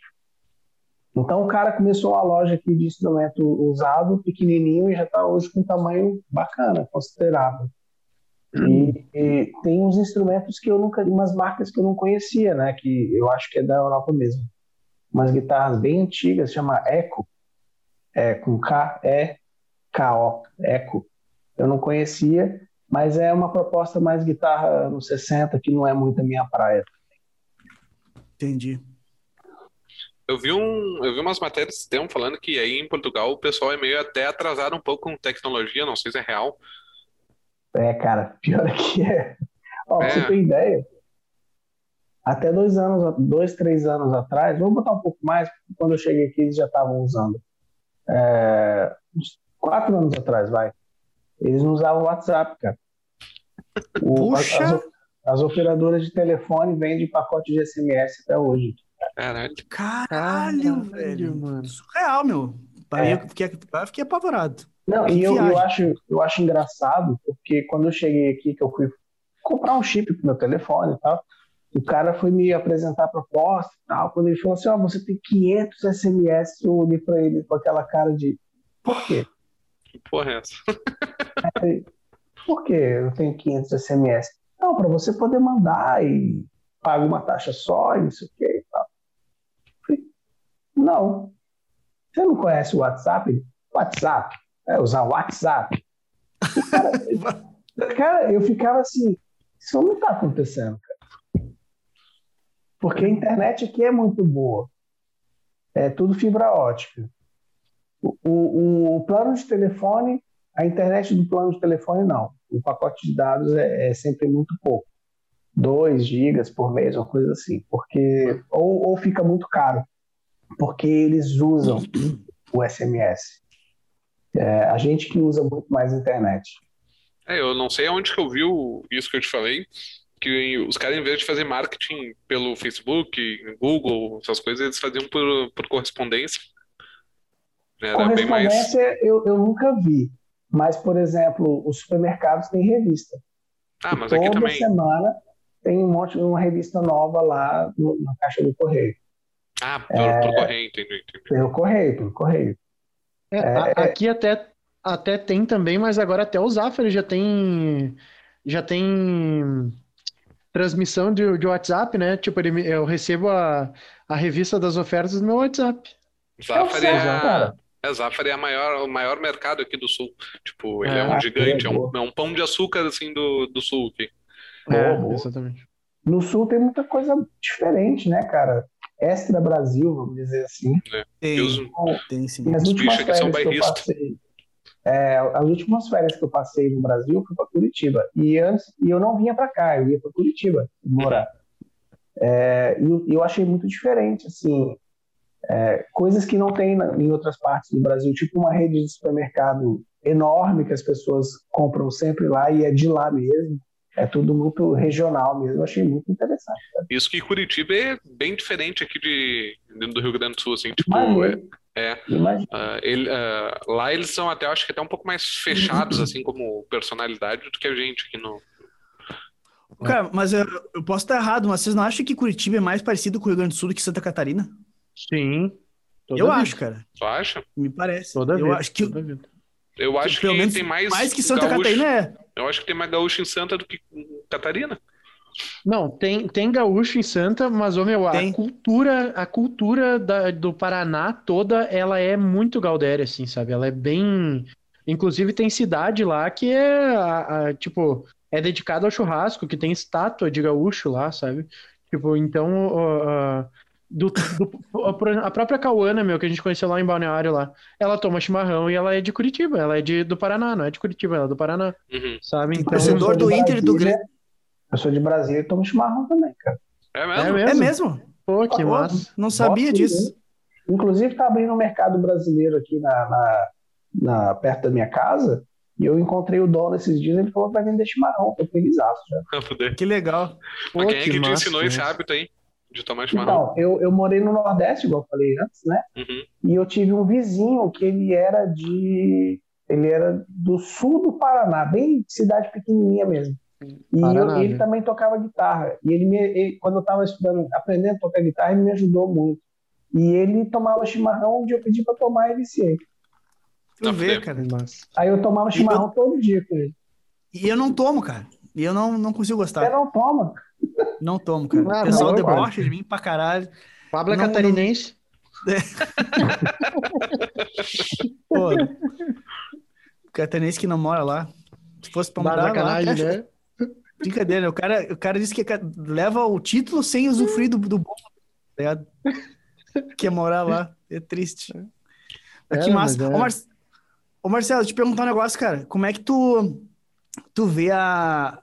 Então, o cara começou a loja aqui de instrumento usado, pequenininho, e já está hoje com um tamanho bacana, considerável. E, e, tem uns instrumentos que eu nunca, umas marcas que eu não conhecia, né? Que eu acho que é da Europa mesmo. Umas guitarras bem antigas, chama Echo. é com K-E-K-O, Eco. Eu não conhecia, mas é uma proposta mais guitarra no 60, que não é muito a minha praia. Entendi. Eu vi, um, eu vi umas matérias esse tempo falando que aí em Portugal o pessoal é meio até atrasado um pouco com tecnologia, não sei se é real. É, cara, pior é que é. Ó, é. pra você ter ideia, até dois anos, dois, três anos atrás, vou botar um pouco mais, porque quando eu cheguei aqui eles já estavam usando. É, uns quatro anos atrás, vai. Eles não usavam WhatsApp, cara. O, Puxa! As, as, operadoras de telefone vendem pacote de SMS até hoje. Caralho. Caralho, velho. Mano. Surreal, meu. Aí é. eu fiquei, eu fiquei apavorado. Não, e eu, eu, acho, eu acho engraçado, porque quando eu cheguei aqui, que eu fui comprar um chip pro meu telefone e tal, o cara foi me apresentar a proposta e tal. Quando ele falou assim: Ó, oh, você tem 500 SMS, eu olhei pra ele com aquela cara de: Por quê? Que porra é essa? Por que eu tenho 500 SMS? Não, para você poder mandar e paga uma taxa só e não sei o que e tal. Falei, não. Você não conhece o WhatsApp? WhatsApp. É usar WhatsApp. Cara, cara, eu ficava assim, isso não está acontecendo, cara. Porque a internet aqui é muito boa. É tudo fibra ótica. O, o, o, plano de telefone, a internet do plano de telefone não. O pacote de dados é, é sempre muito pouco. 2 gigas por mês, uma coisa assim. Porque, ou, ou fica muito caro, porque eles usam o SMS. É, a gente que usa muito mais internet. É, eu não sei onde que eu vi isso que eu te falei, que os caras, em vez de fazer marketing pelo Facebook, Google, essas coisas, eles faziam por, por correspondência. Era correspondência mais... eu, eu nunca vi. Mas, por exemplo, os supermercados têm revista. Ah, mas aqui Toda também. semana tem um monte de uma revista nova lá no, na caixa do correio. Ah, pelo, é, pelo correio, entendi, entendi. Pelo correio, pelo correio. É, é, é, aqui até, até tem também, mas agora até o Zafari já tem já tem transmissão de, de WhatsApp, né? Tipo, ele, eu recebo a, a revista das ofertas no meu WhatsApp. Zafari é, a, é, Zafari é a maior, o maior mercado aqui do sul. Tipo, ele é, é um gigante, é um, é um, pão de açúcar assim do, do sul aqui. É, exatamente. No sul tem muita coisa diferente, né, cara? Extra Brasil, vamos dizer assim. É. Tem, tem sim. As últimas férias que eu passei, é, as últimas férias que eu passei no Brasil foi para Curitiba. E antes, e eu não vinha para cá, eu ia para Curitiba morar. É, e eu, eu achei muito diferente, assim, é, coisas que não tem na, em outras partes do Brasil, tipo uma rede de supermercado enorme que as pessoas compram sempre lá e é de lá mesmo é tudo muito regional mesmo. Eu achei muito interessante. Isso que Curitiba é bem diferente aqui de, do Rio Grande do Sul, assim, tipo, é, é uh, ele, uh, lá eles são até, acho que até um pouco mais fechados, assim, como personalidade, do que a gente aqui no. Cara, mas eu, eu posso estar errado, mas vocês não acham que Curitiba é mais parecido com o Rio Grande do Sul do que Santa Catarina? Sim. eu vida. acho, cara. Tu acha? Me parece. Toda eu vida, acho que eu acho Pelo que menos tem mais. Mais que Santa gaúcho. Catarina é. Eu acho que tem mais gaúcho em Santa do que em Catarina. Não, tem, tem gaúcho em Santa, mas, ô meu, tem. a cultura, a cultura da, do Paraná toda, ela é muito gaudéria, assim, sabe? Ela é bem. Inclusive tem cidade lá que é, a, a, tipo, é dedicada ao churrasco, que tem estátua de gaúcho lá, sabe? Tipo, então, uh, uh, do, do, a própria Cauana, meu, que a gente conheceu lá em Balneário lá, ela toma chimarrão e ela é de Curitiba, ela é de, do Paraná, não é de Curitiba, ela é do Paraná, uhum. sabe? Então, Torcedor do Inter e do Grêmio. Eu sou de Brasília e tomo chimarrão também, cara. É mesmo? É mesmo? Pô, que Pô, massa. Não sabia disso. Inclusive, tá abrindo um mercado brasileiro aqui na, na, na, perto da minha casa. E eu encontrei o dono esses dias, ele falou que vai vender chimarrão. Tô feliz já. que legal. Pô, Mas quem é que, que te ensinou esse hábito aí? De tomar chimarrão? Então, eu, eu morei no Nordeste, igual eu falei antes, né? Uhum. E eu tive um vizinho que ele era de. Ele era do sul do Paraná, bem cidade pequenininha mesmo. E Paraná, eu, ele né? também tocava guitarra. E ele, me, ele quando eu estava estudando, aprendendo a tocar guitarra, ele me ajudou muito. E ele tomava chimarrão, onde eu pedi para tomar e viciei. Tu vê, cara. Aí eu tomava chimarrão eu... todo dia com ele. E eu não tomo, cara. E eu não, não consigo gostar. Você não toma? Não tomo, cara. Ah, o pessoal não, debocha de mim pra caralho. Pablo é catarinense. É. Pô, catarinense que não mora lá. Se fosse pra morar lá... Né? Brincadeira, o cara, o cara disse que leva o título sem usufruir do, do bom, tá Que é morar lá. É triste. É, que massa. É. Ô, Mar... Ô, Marcelo, te perguntar um negócio, cara. Como é que tu, tu vê a,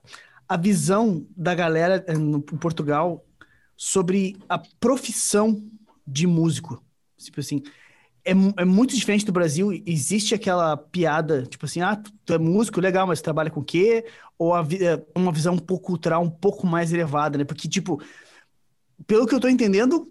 a visão da galera eh, no Portugal sobre a profissão de músico? Tipo assim, é, é muito diferente do Brasil. Existe aquela piada, tipo assim, ah, tu é músico, legal, mas trabalha com o quê? Ou a, eh, uma visão um pouco cultural um pouco mais elevada, né? Porque, tipo, pelo que eu tô entendendo,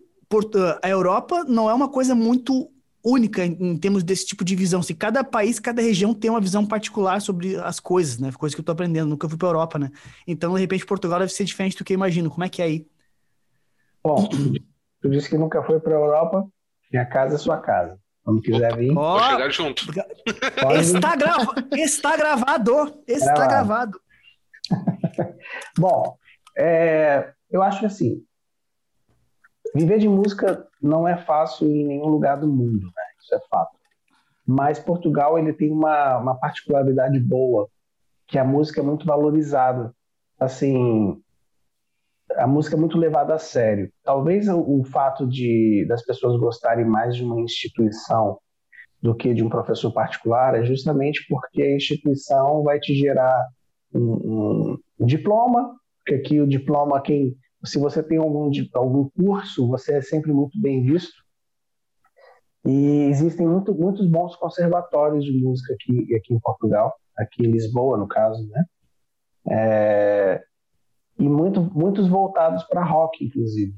a Europa não é uma coisa muito única em, em, termos desse tipo de visão. Se cada país, cada região tem uma visão particular sobre as coisas, né? Coisas que eu tô aprendendo, nunca fui para Europa, né? Então, de repente, Portugal deve ser diferente do que eu imagino. Como é que é aí? Bom, tu disse que nunca foi para Europa, minha casa é sua casa. Quando quiser vir. Vou chegar junto. Está, grava... está gravado. Está gravado. Bom, é... eu acho que assim, Viver de música não é fácil em nenhum lugar do mundo, né? Isso é fato. Mas Portugal ele tem uma, uma particularidade boa, que a música é muito valorizada. Assim, a música é muito levada a sério. Talvez o, o fato de das pessoas gostarem mais de uma instituição do que de um professor particular é justamente porque a instituição vai te gerar um, um diploma, que aqui o diploma quem se você tem algum, algum curso, você é sempre muito bem visto. E existem muito, muitos bons conservatórios de música aqui, aqui em Portugal, aqui em Lisboa, no caso, né? É, e muito, muitos voltados para rock, inclusive.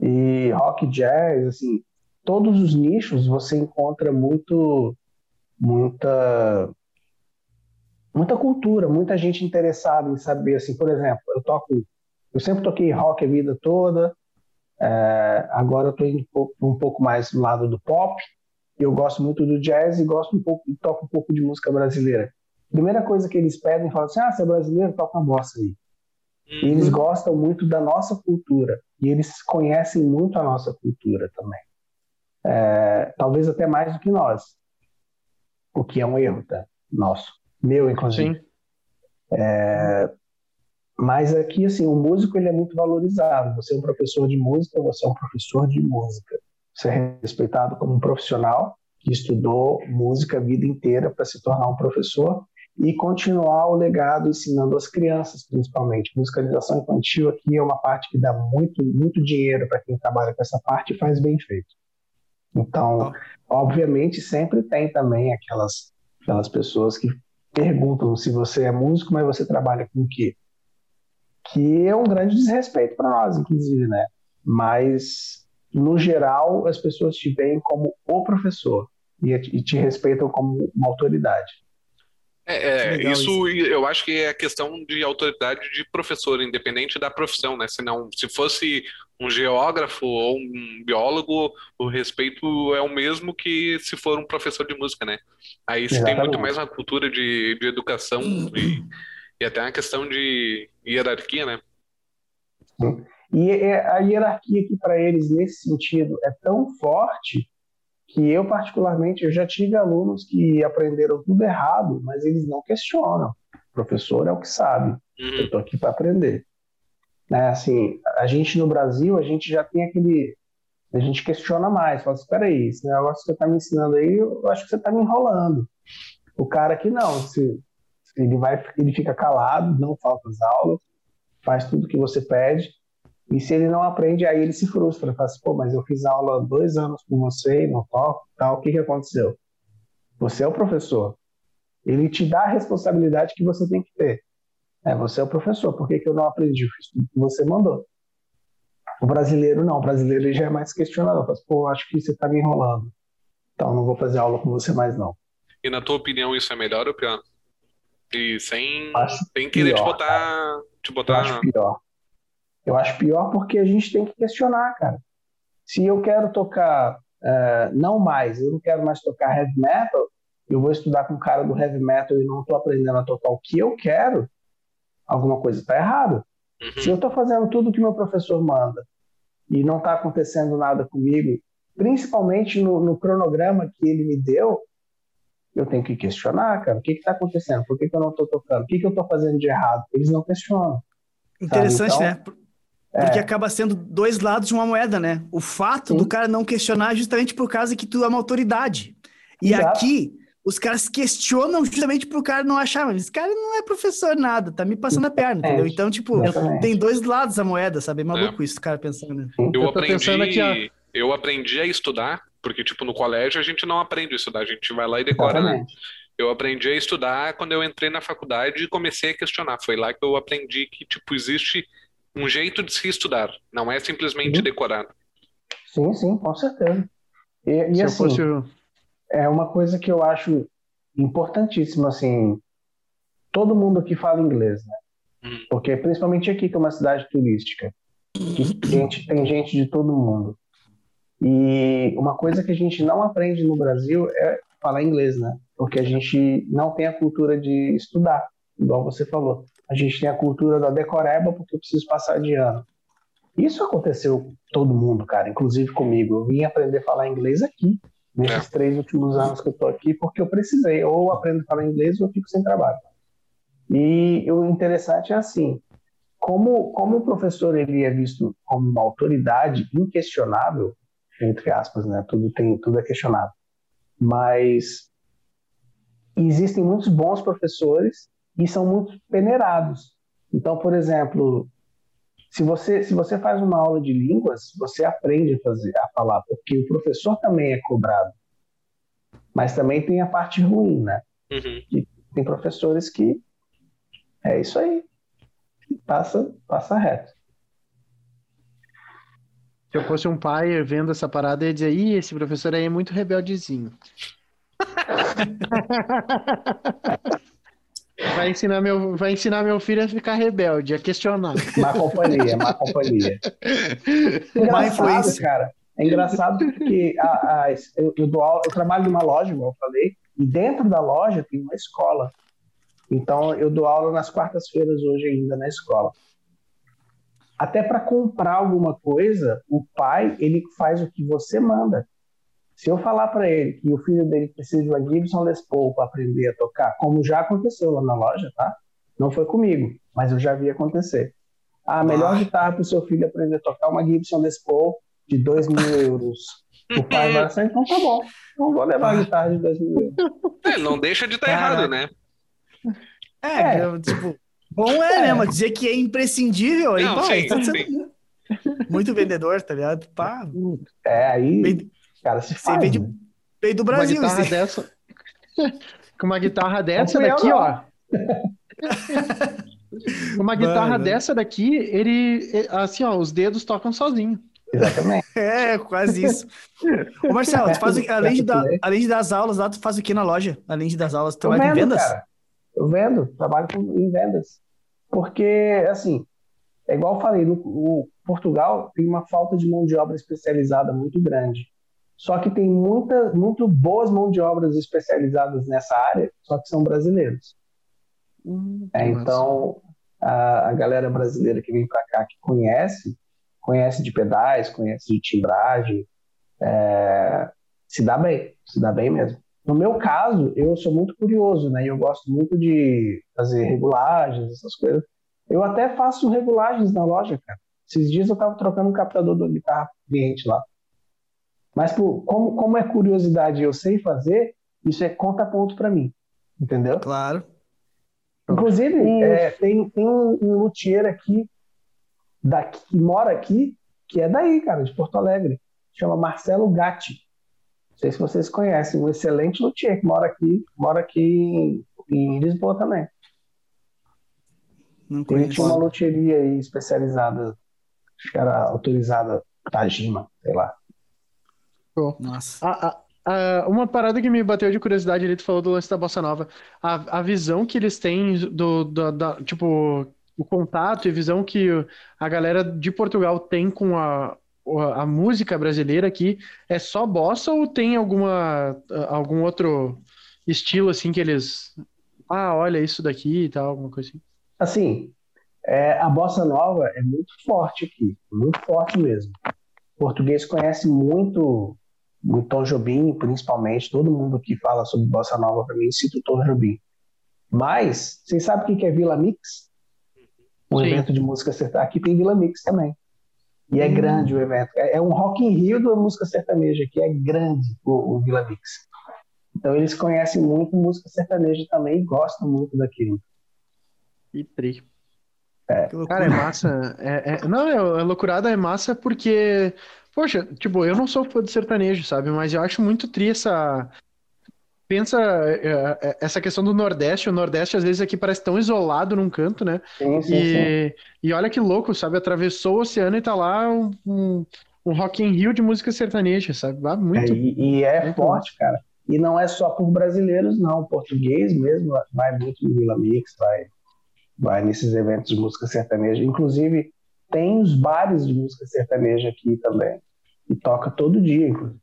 E rock, jazz, assim, todos os nichos você encontra muito, muita, muita cultura, muita gente interessada em saber, assim, por exemplo, eu toco eu sempre toquei rock a vida toda, é, agora eu estou indo um pouco, mais do lado do pop. Eu gosto muito do jazz e gosto um pouco, toco um pouco de música brasileira. Primeira coisa que eles pedem, falam assim: ah, você é brasileiro, toca uma bossa aí. Uhum. E eles uhum. gostam muito da nossa cultura e eles conhecem muito a nossa cultura também. É, talvez até mais do que nós, o que é um erro, tá? Nosso, meu inclusive. É, mas aqui, assim, o músico ele é muito valorizado. Você é um professor de música, você é um professor de música. Você é respeitado como um profissional que estudou música a vida inteira para se tornar um professor e continuar o legado ensinando as crianças, principalmente. Musicalização infantil aqui é uma parte que dá muito, muito dinheiro para quem trabalha com essa parte e faz bem feito. Então, obviamente, sempre tem também aquelas, aquelas pessoas que perguntam se você é músico, mas você trabalha com o quê? Que é um grande desrespeito para nós, inclusive, né? Mas, no geral, as pessoas te veem como o professor e te respeitam como uma autoridade. É, é isso, isso, eu acho que é a questão de autoridade de professor, independente da profissão, né? Se não, se fosse um geógrafo ou um biólogo, o respeito é o mesmo que se for um professor de música, né? Aí se tem muito mais uma cultura de, de educação e e até uma questão de hierarquia, né? E é, a hierarquia aqui para eles nesse sentido é tão forte que eu particularmente eu já tive alunos que aprenderam tudo errado, mas eles não questionam. O professor é o que sabe. Uhum. Eu estou aqui para aprender. Né, assim, a gente no Brasil a gente já tem aquele a gente questiona mais, fala assim, espera aí, esse negócio que você está me ensinando aí, eu acho que você está me enrolando. O cara aqui não, se ele vai, ele fica calado, não falta as aulas, faz tudo que você pede. E se ele não aprende, aí ele se frustra, fala assim, pô, mas eu fiz aula dois anos com você e não toco, tal, o que que aconteceu? Você é o professor. Ele te dá a responsabilidade que você tem que ter. É, você é o professor, por que, que eu não aprendi? Eu fiz tudo que você mandou. O brasileiro não, o brasileiro já é mais questionador. Fala assim, pô, acho que você está me enrolando. Então não vou fazer aula com você mais não. E na tua opinião isso é melhor ou pior? E sem, sem querer pior, te botar. Te botar... Eu acho pior. Eu acho pior porque a gente tem que questionar, cara. Se eu quero tocar, uh, não mais, eu não quero mais tocar heavy metal, eu vou estudar com o cara do heavy metal e não estou aprendendo a tocar o que eu quero, alguma coisa está errada. Uhum. Se eu estou fazendo tudo que meu professor manda e não está acontecendo nada comigo, principalmente no, no, cronograma que ele me deu, eu tenho que questionar, cara, o que está acontecendo? Por que, que eu não estou tocando? O que, que eu estou fazendo de errado? Eles não questionam. Interessante, então, né? Porque é. acaba sendo dois lados de uma moeda, né? O fato Sim. do cara não questionar é justamente por causa que tu é uma autoridade. E Exato. aqui, os caras questionam justamente pro cara não achar, mas esse cara não é professor nada, tá me passando a perna, entendeu? Então, tipo, Exatamente. tem dois lados da moeda, sabe? É maluco é. isso, o cara pensando. Eu, eu aprendi, aqui, ó. eu aprendi a estudar, porque, tipo, no colégio a gente não aprende a estudar, a gente vai lá e decora, né? Eu aprendi a estudar quando eu entrei na faculdade e comecei a questionar. Foi lá que eu aprendi que, tipo, existe um jeito de se estudar, não é simplesmente uhum. decorar. Sim, sim, com certeza. E, e assim, fosse... é uma coisa que eu acho importantíssima, assim, todo mundo aqui fala inglês, né? Uhum. Porque principalmente aqui que é uma cidade turística, que gente, tem gente de todo mundo. E uma coisa que a gente não aprende no Brasil é falar inglês, né? Porque a gente não tem a cultura de estudar, igual você falou. A gente tem a cultura da decoreba porque eu preciso passar de ano. Isso aconteceu com todo mundo, cara, inclusive comigo. Eu vim aprender a falar inglês aqui, nesses é. três últimos anos que eu tô aqui, porque eu precisei. Ou aprendo a falar inglês ou eu fico sem trabalho. E o interessante é assim, como, como o professor ele é visto como uma autoridade inquestionável, entre aspas, né? Tudo tem, tudo é questionado. Mas existem muitos bons professores e são muito peneirados. Então, por exemplo, se você, se você faz uma aula de línguas, você aprende a, fazer, a falar, porque o professor também é cobrado. Mas também tem a parte ruim, né? Uhum. Tem professores que é isso aí. Passa, passa reto. Se eu fosse um pai vendo essa parada, eu ia dizer, Ih, esse professor aí é muito rebeldezinho. Vai ensinar, meu, vai ensinar meu filho a ficar rebelde, a questionar. Má companhia, má companhia. Influência. cara. É engraçado porque a, a, eu, eu, dou aula, eu trabalho numa loja, como eu falei, e dentro da loja tem uma escola. Então eu dou aula nas quartas-feiras hoje ainda na escola. Até para comprar alguma coisa, o pai ele faz o que você manda. Se eu falar para ele que o filho dele precisa de uma Gibson Les Paul para aprender a tocar, como já aconteceu lá na loja, tá? Não foi comigo, mas eu já vi acontecer. A melhor ah. guitarra para o seu filho aprender a tocar é uma Gibson Les Paul de 2 mil euros. O pai vai assim, então tá bom, não vou levar a guitarra de 2 mil euros. É, não deixa de estar tá errado, né? É, é, tipo, bom é, é, né? Mas dizer que é imprescindível, aí, não, pô, sim, tá sim. muito vendedor, tá ligado? Pá. É, aí cara se faz. Você veio, né? veio do Brasil. Uma guitarra dessa... Com uma guitarra dessa daqui, ó. uma guitarra Mano. dessa daqui, ele, assim, ó, os dedos tocam sozinho. Exatamente. É, quase isso. Ô Marcelo, tu faz, além, de dar, além de dar as aulas lá, tu faz o que na loja? Além de dar as aulas, tu trabalha em vendas? Cara. Eu vendo, trabalho em vendas. Porque, assim, é igual eu falei, no, o Portugal tem uma falta de mão de obra especializada muito grande. Só que tem muita, muito boas mãos de obras especializadas nessa área, só que são brasileiros. Hum, é, então, a, a, galera brasileira que vem para cá, que conhece, conhece de pedais, conhece de timbragem, é, se dá bem, se dá bem mesmo. No meu caso, eu sou muito curioso, né? Eu gosto muito de fazer regulagens, essas coisas. Eu até faço regulagens na loja, cara. Esses dias eu estava trocando um captador da guitarra cliente lá. Mas por, como, como é curiosidade eu sei fazer, isso é conta ponto para mim. Entendeu? Claro. Inclusive, é, tem, tem um, um luthier aqui, daqui, que mora aqui, que é daí, cara, de Porto Alegre. Chama Marcelo Gatti. Não sei se vocês conhecem, um excelente luthier que mora aqui, mora aqui em, em Lisboa também. Não conheço. Tinha uma luthieria aí especializada, acho que era autorizada Tajima, sei lá. Nossa. A, a, a, uma parada que me bateu de curiosidade ali, tu falou do lance da Bossa Nova. A, a visão que eles têm do, do da, tipo, o contato e visão que a galera de Portugal tem com a, a música brasileira aqui é só bossa ou tem alguma algum outro estilo assim que eles ah olha isso daqui e tal alguma coisa assim assim é, a bossa nova é muito forte aqui muito forte mesmo o português conhece muito o Tom Jobim, principalmente, todo mundo que fala sobre bossa nova para mim cita o Tom Jobim. Mas, vocês sabem o que é Vila Mix? Um Sim. evento de música sertaneja. Aqui tem Vila Mix também. E é hum. grande o evento. É, é um Rock in Rio da música sertaneja, que é grande o, o Vila Mix. Então eles conhecem muito música sertaneja também e gostam muito daquilo. E tri. É. Cara, é massa. É, é, não, é, é loucurada é massa porque, poxa, tipo, eu não sou fã de sertanejo, sabe? Mas eu acho muito tri essa. Pensa é, é, essa questão do Nordeste. O Nordeste, às vezes, aqui parece tão isolado num canto, né? Sim, sim, e, sim. e olha que louco, sabe? Atravessou o oceano e tá lá um, um, um Rock in Rio de música sertaneja, sabe? muito. É, e, e, é muito forte, bom. cara. E não é só por brasileiros, não. Português mesmo vai muito no Vila Mix, vai vai nesses eventos de música sertaneja. Inclusive, tem os bares de música sertaneja aqui também. E toca todo dia, inclusive.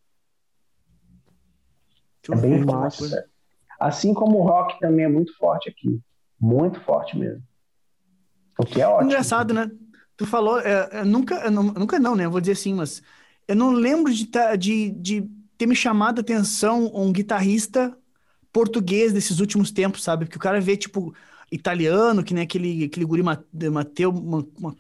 É bem massa. Assim como o rock também é muito forte aqui. Muito forte mesmo. O que é ótimo. Engraçado, né? Tu falou, é, nunca, nunca não, né? Vou dizer assim, mas eu não lembro de, tá, de, de ter me chamado a atenção um guitarrista português desses últimos tempos, sabe? Porque o cara vê, tipo, italiano, que nem aquele, aquele guri Matteo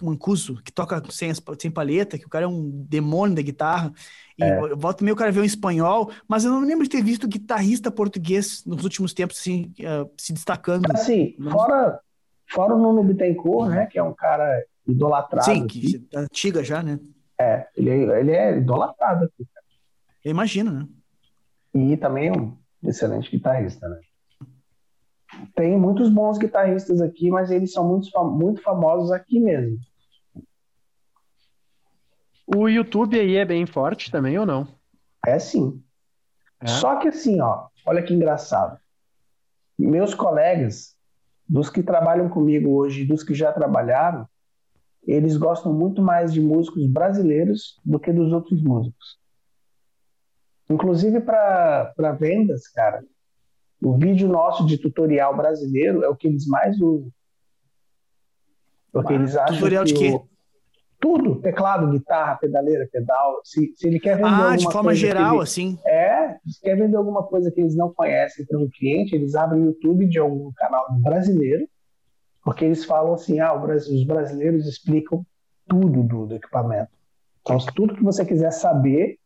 Mancuso, que toca sem, sem palheta, que o cara é um demônio da guitarra. E é. eu volto meio o cara ver um espanhol, mas eu não lembro de ter visto guitarrista português nos últimos tempos assim, uh, se destacando. Assim, fora, fora o Nuno Bittencourt, né, que é um cara idolatrado. Sim, que é antiga já, né? É, ele, é, ele é idolatrado aqui. Eu imagino, né? E também é um excelente guitarrista, né? Tem muitos bons guitarristas aqui, mas eles são muito, muito famosos aqui mesmo. O YouTube aí é bem forte também ou não? É sim. É? Só que assim, ó, olha que engraçado. Meus colegas, dos que trabalham comigo hoje, dos que já trabalharam, eles gostam muito mais de músicos brasileiros do que dos outros músicos. Inclusive para vendas, cara, o vídeo nosso de tutorial brasileiro é o que eles mais usam. Porque ah, eles acham tutorial que de quê? O... Tudo, teclado, guitarra, pedaleira, pedal. Se, se ele quer vender Ah, de forma geral, ele... assim. É, se quer vender alguma coisa que eles não conhecem para um cliente, eles abrem o YouTube de algum canal brasileiro, porque eles falam assim, ah, os brasileiros explicam tudo do, do equipamento. Então, tudo que você quiser saber,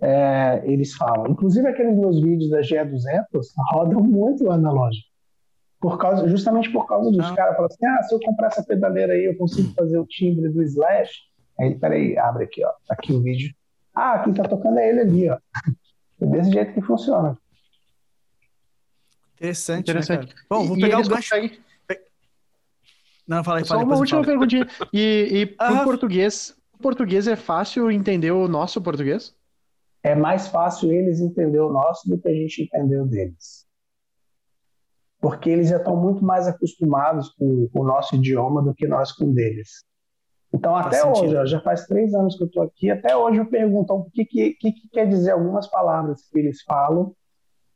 é, eles falam. Inclusive, aqueles meus vídeos da GE200 rodam muito lá na loja. Por causa, justamente por causa dos ah. caras falam assim: ah, se eu comprar essa pedaleira aí, eu consigo fazer o timbre do Slash. Aí peraí, abre aqui, ó. Tá aqui o vídeo. Ah, quem tá tocando é ele ali, ó. É desse jeito que funciona. Interessante, Interessante. Né, Bom, vou pegar o gancho. Conseguem... Não, fala aí, Só uma última perguntinha. E, e pro português, o português é fácil entender o nosso português? É mais fácil eles entender o nosso do que a gente entender o deles. Porque eles já estão muito mais acostumados com, com o nosso idioma do que nós com o deles. Então, até hoje, ó, já faz três anos que eu estou aqui, até hoje eu pergunto o que, que, que, que, quer dizer algumas palavras que eles falam,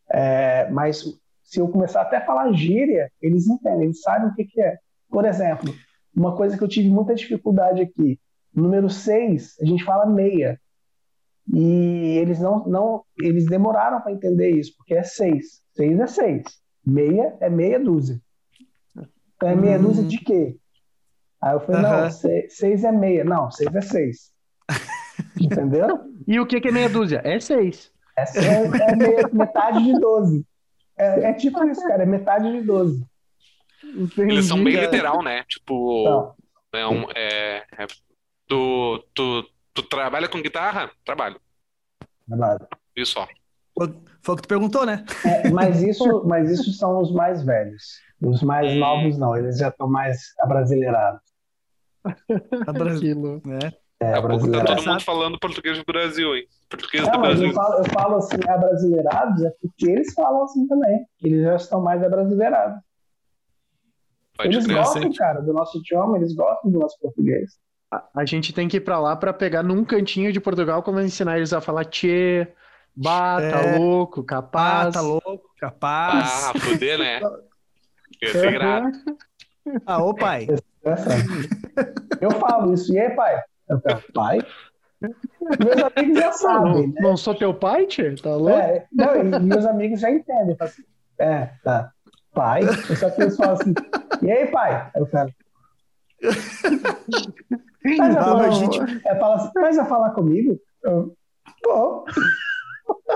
é, mas se eu começar até a falar gíria, eles entendem, eles sabem o que, que é. Por exemplo, uma coisa que eu tive muita dificuldade aqui, número seis, a gente fala meia. E eles não, não eles demoraram para entender isso, porque é seis. Seis é seis. Meia é meia dúzia. Então é meia hum. dúzia de quê? Aí eu falei, não, seis, seis é meia. Não, seis é seis. Entendeu? E o que é meia dúzia? É seis. É, é, é meia, metade de doze. É, é, tipo isso, cara, é metade de doze. Entendi, Eles são bem literal, né? Tipo, então. é um, é, é, tu, tu Tu trabalha com guitarra? Trabalho. Trabalho. Isso só. Foi o que tu perguntou, né? É, mas, isso, mas isso são os mais velhos. Os mais novos não, eles já estão mais abrasileirados. Aquilo, né? É, a pouco tá todo mundo falando português do Brasil, hein? Português não, do Brasil. Eu falo, eu falo assim, abrasileirados, é porque eles falam assim também. Eles já estão mais abrasileirados. Pode eles gostam, cara, do nosso idioma, eles gostam do nosso português. A, gente tem que ir para lá para pegar num cantinho de Portugal como ensinar eles a falar tchê, bata, é. louco, capaz. Bata, louco, capaz. Ah, poder, né? Eu ser grato. Ah, ô pai. Eu falo isso. E aí, pai? Eu falo, pai? Meus amigos já sabem. Não, né? não sou teu pai, tio? Tá louco? É, não, meus amigos já entendem. Assim, é, tá. Pai. Só que eles falam assim, e aí, pai? Eu falo. Mas ah, mas gente... é, fala assim, mas a falar comigo? Eu, Pô.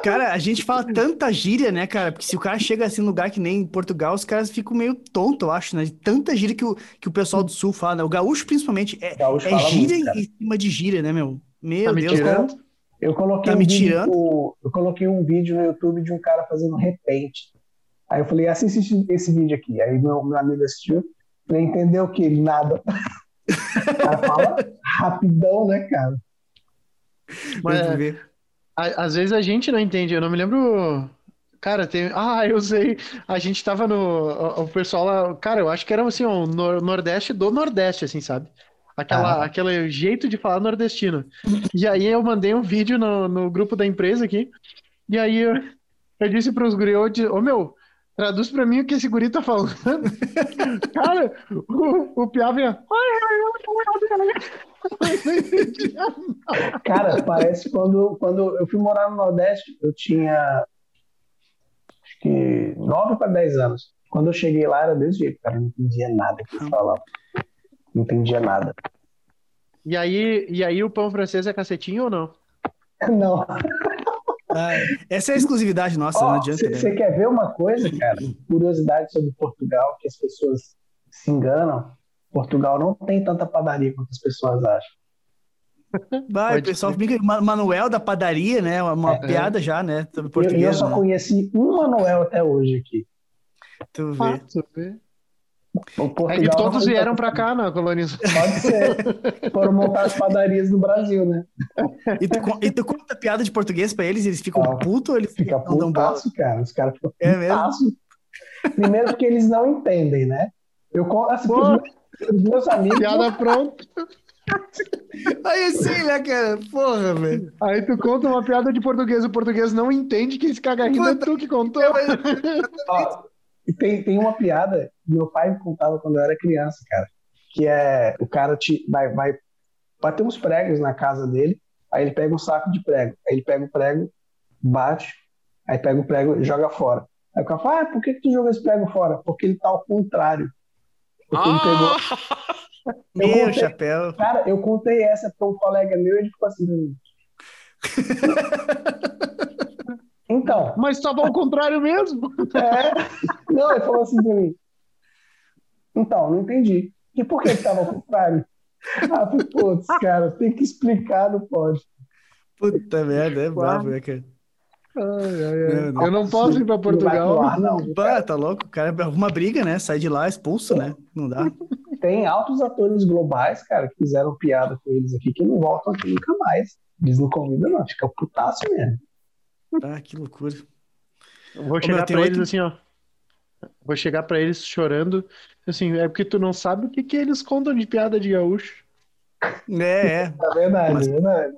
Cara, a gente fala tanta gíria, né, cara? Porque se o cara chega assim em lugar que nem em Portugal, os caras ficam meio tonto, eu acho, né? De tanta gíria que o, que o pessoal do sul fala, né? O gaúcho, principalmente, é, gaúcho é gíria muito, em cima de gíria, né, meu? Meu tá Deus. Tirando? Eu coloquei, tá um vídeo, eu coloquei um vídeo no YouTube de um cara fazendo repente. Aí eu falei, assiste esse vídeo aqui. Aí meu, meu amigo assistiu. Falei, entendeu que ele nada. Cara fala rapidão, né, cara? Mas, às vezes a gente não entende. Eu não me lembro. Cara, tem. Ah, eu sei. A gente tava no. O pessoal lá. Cara, eu acho que era assim, o Nordeste do Nordeste, assim, sabe? Aquela, ah. Aquele jeito de falar nordestino. E aí eu mandei um vídeo no, no grupo da empresa aqui. E aí eu, eu disse pros gurios, ô meu, traduz pra mim o que esse guri tá falando. Cara, o, o Piá vinha. Cara, parece quando, quando eu fui morar no Nordeste, eu tinha acho que 9 para 10 anos. Quando eu cheguei lá era desse jeito, cara, não entendia nada que eles falavam. Não entendia nada. E aí, e aí o pão francês é cacetinho ou não? Não. Ah, essa é a exclusividade nossa, oh, não adianta. Você né? quer ver uma coisa, cara? Curiosidade sobre Portugal, que as pessoas se enganam. Portugal não tem tanta padaria quanto as pessoas acham. Vai, o pessoal fica Manuel da padaria, né? Uma é, piada já, né? Sobre português, eu, eu só né? conheci um Manuel até hoje aqui. Tu vê. Ah, tu vê. É que todos vieram para cá na colônia. Pode ser. Foram montar as padarias no Brasil, né? E tu, e tu conta piada de português para eles, eles ficam ah, putos ou eles ficam putaço, cara? Os caras ficam é putaço. Mesmo? Primeiro porque eles não entendem, né? Eu assim, os meus amigos. Piada pronta. Aí sim, né, cara? Porra, velho. Aí tu conta uma piada de português, o português não entende que esse caga rindo é tu que contou. Ó, tem, tem uma piada meu pai me contava quando eu era criança, cara. Que é o cara te, vai, vai bater uns pregos na casa dele, aí ele pega um saco de prego, aí ele pega o prego, bate, aí pega o prego e joga fora. Aí o cara fala, ah, por que, que tu joga esse prego fora? Porque ele tá ao contrário. Porque ele pegou. Meu contei, chapéu. Cara, eu contei essa para um colega meu e ele ficou assim. então. Mas estava ao contrário mesmo. É. Não, ele falou assim para mim. Então, não entendi. E por que estava ao contrário? Ah, putz, cara, tem que explicar, não pode. Puta merda, é bravo, né, cara? Ai, ai, ai. Eu não posso ir para Portugal. Não, não, tá louco? O cara arruma briga, né? Sai de lá expulso, né? Não dá. Tem altos atores globais, cara, que fizeram piada com eles aqui, que não voltam aqui nunca mais. Eles não convidam, não. Fica putaço mesmo. Ah, que loucura. Eu vou chegar para eles assim, ó. Vou chegar para eles chorando. Assim, é porque tu não sabe o que, que eles contam de piada de gaúcho. É, é. É verdade, Mas, é verdade.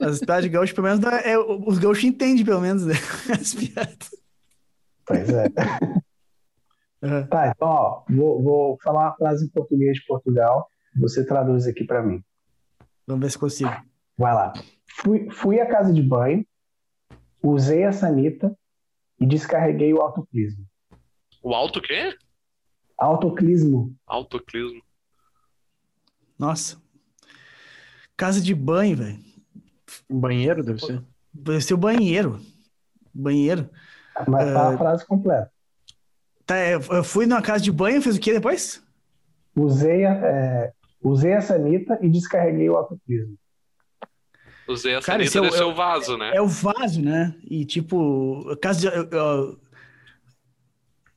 As piadas de gaúcho, pelo menos, é, os gaúchos entendem, pelo menos, né? as piadas. Pois é. Uhum. Tá, então, ó, vou, vou falar uma frase em português de Portugal. Você traduz aqui para mim. Vamos ver se consigo. Vai lá. Fui, fui à casa de banho, usei a sanita e descarreguei o autoclismo. O auto quê? Autoclismo. Autoclismo. Nossa, Casa de banho, velho. Banheiro, deve ser. Deve ser o banheiro. Banheiro. Mas tá uh, a frase completa. Tá, é, eu fui numa casa de banho, fez o que depois? Usei a, é, usei a sanita e descarreguei o autoclismo. Usei a Cara, sanita desse é, o, vaso, né? É o vaso, né? E tipo, casa de. Uh,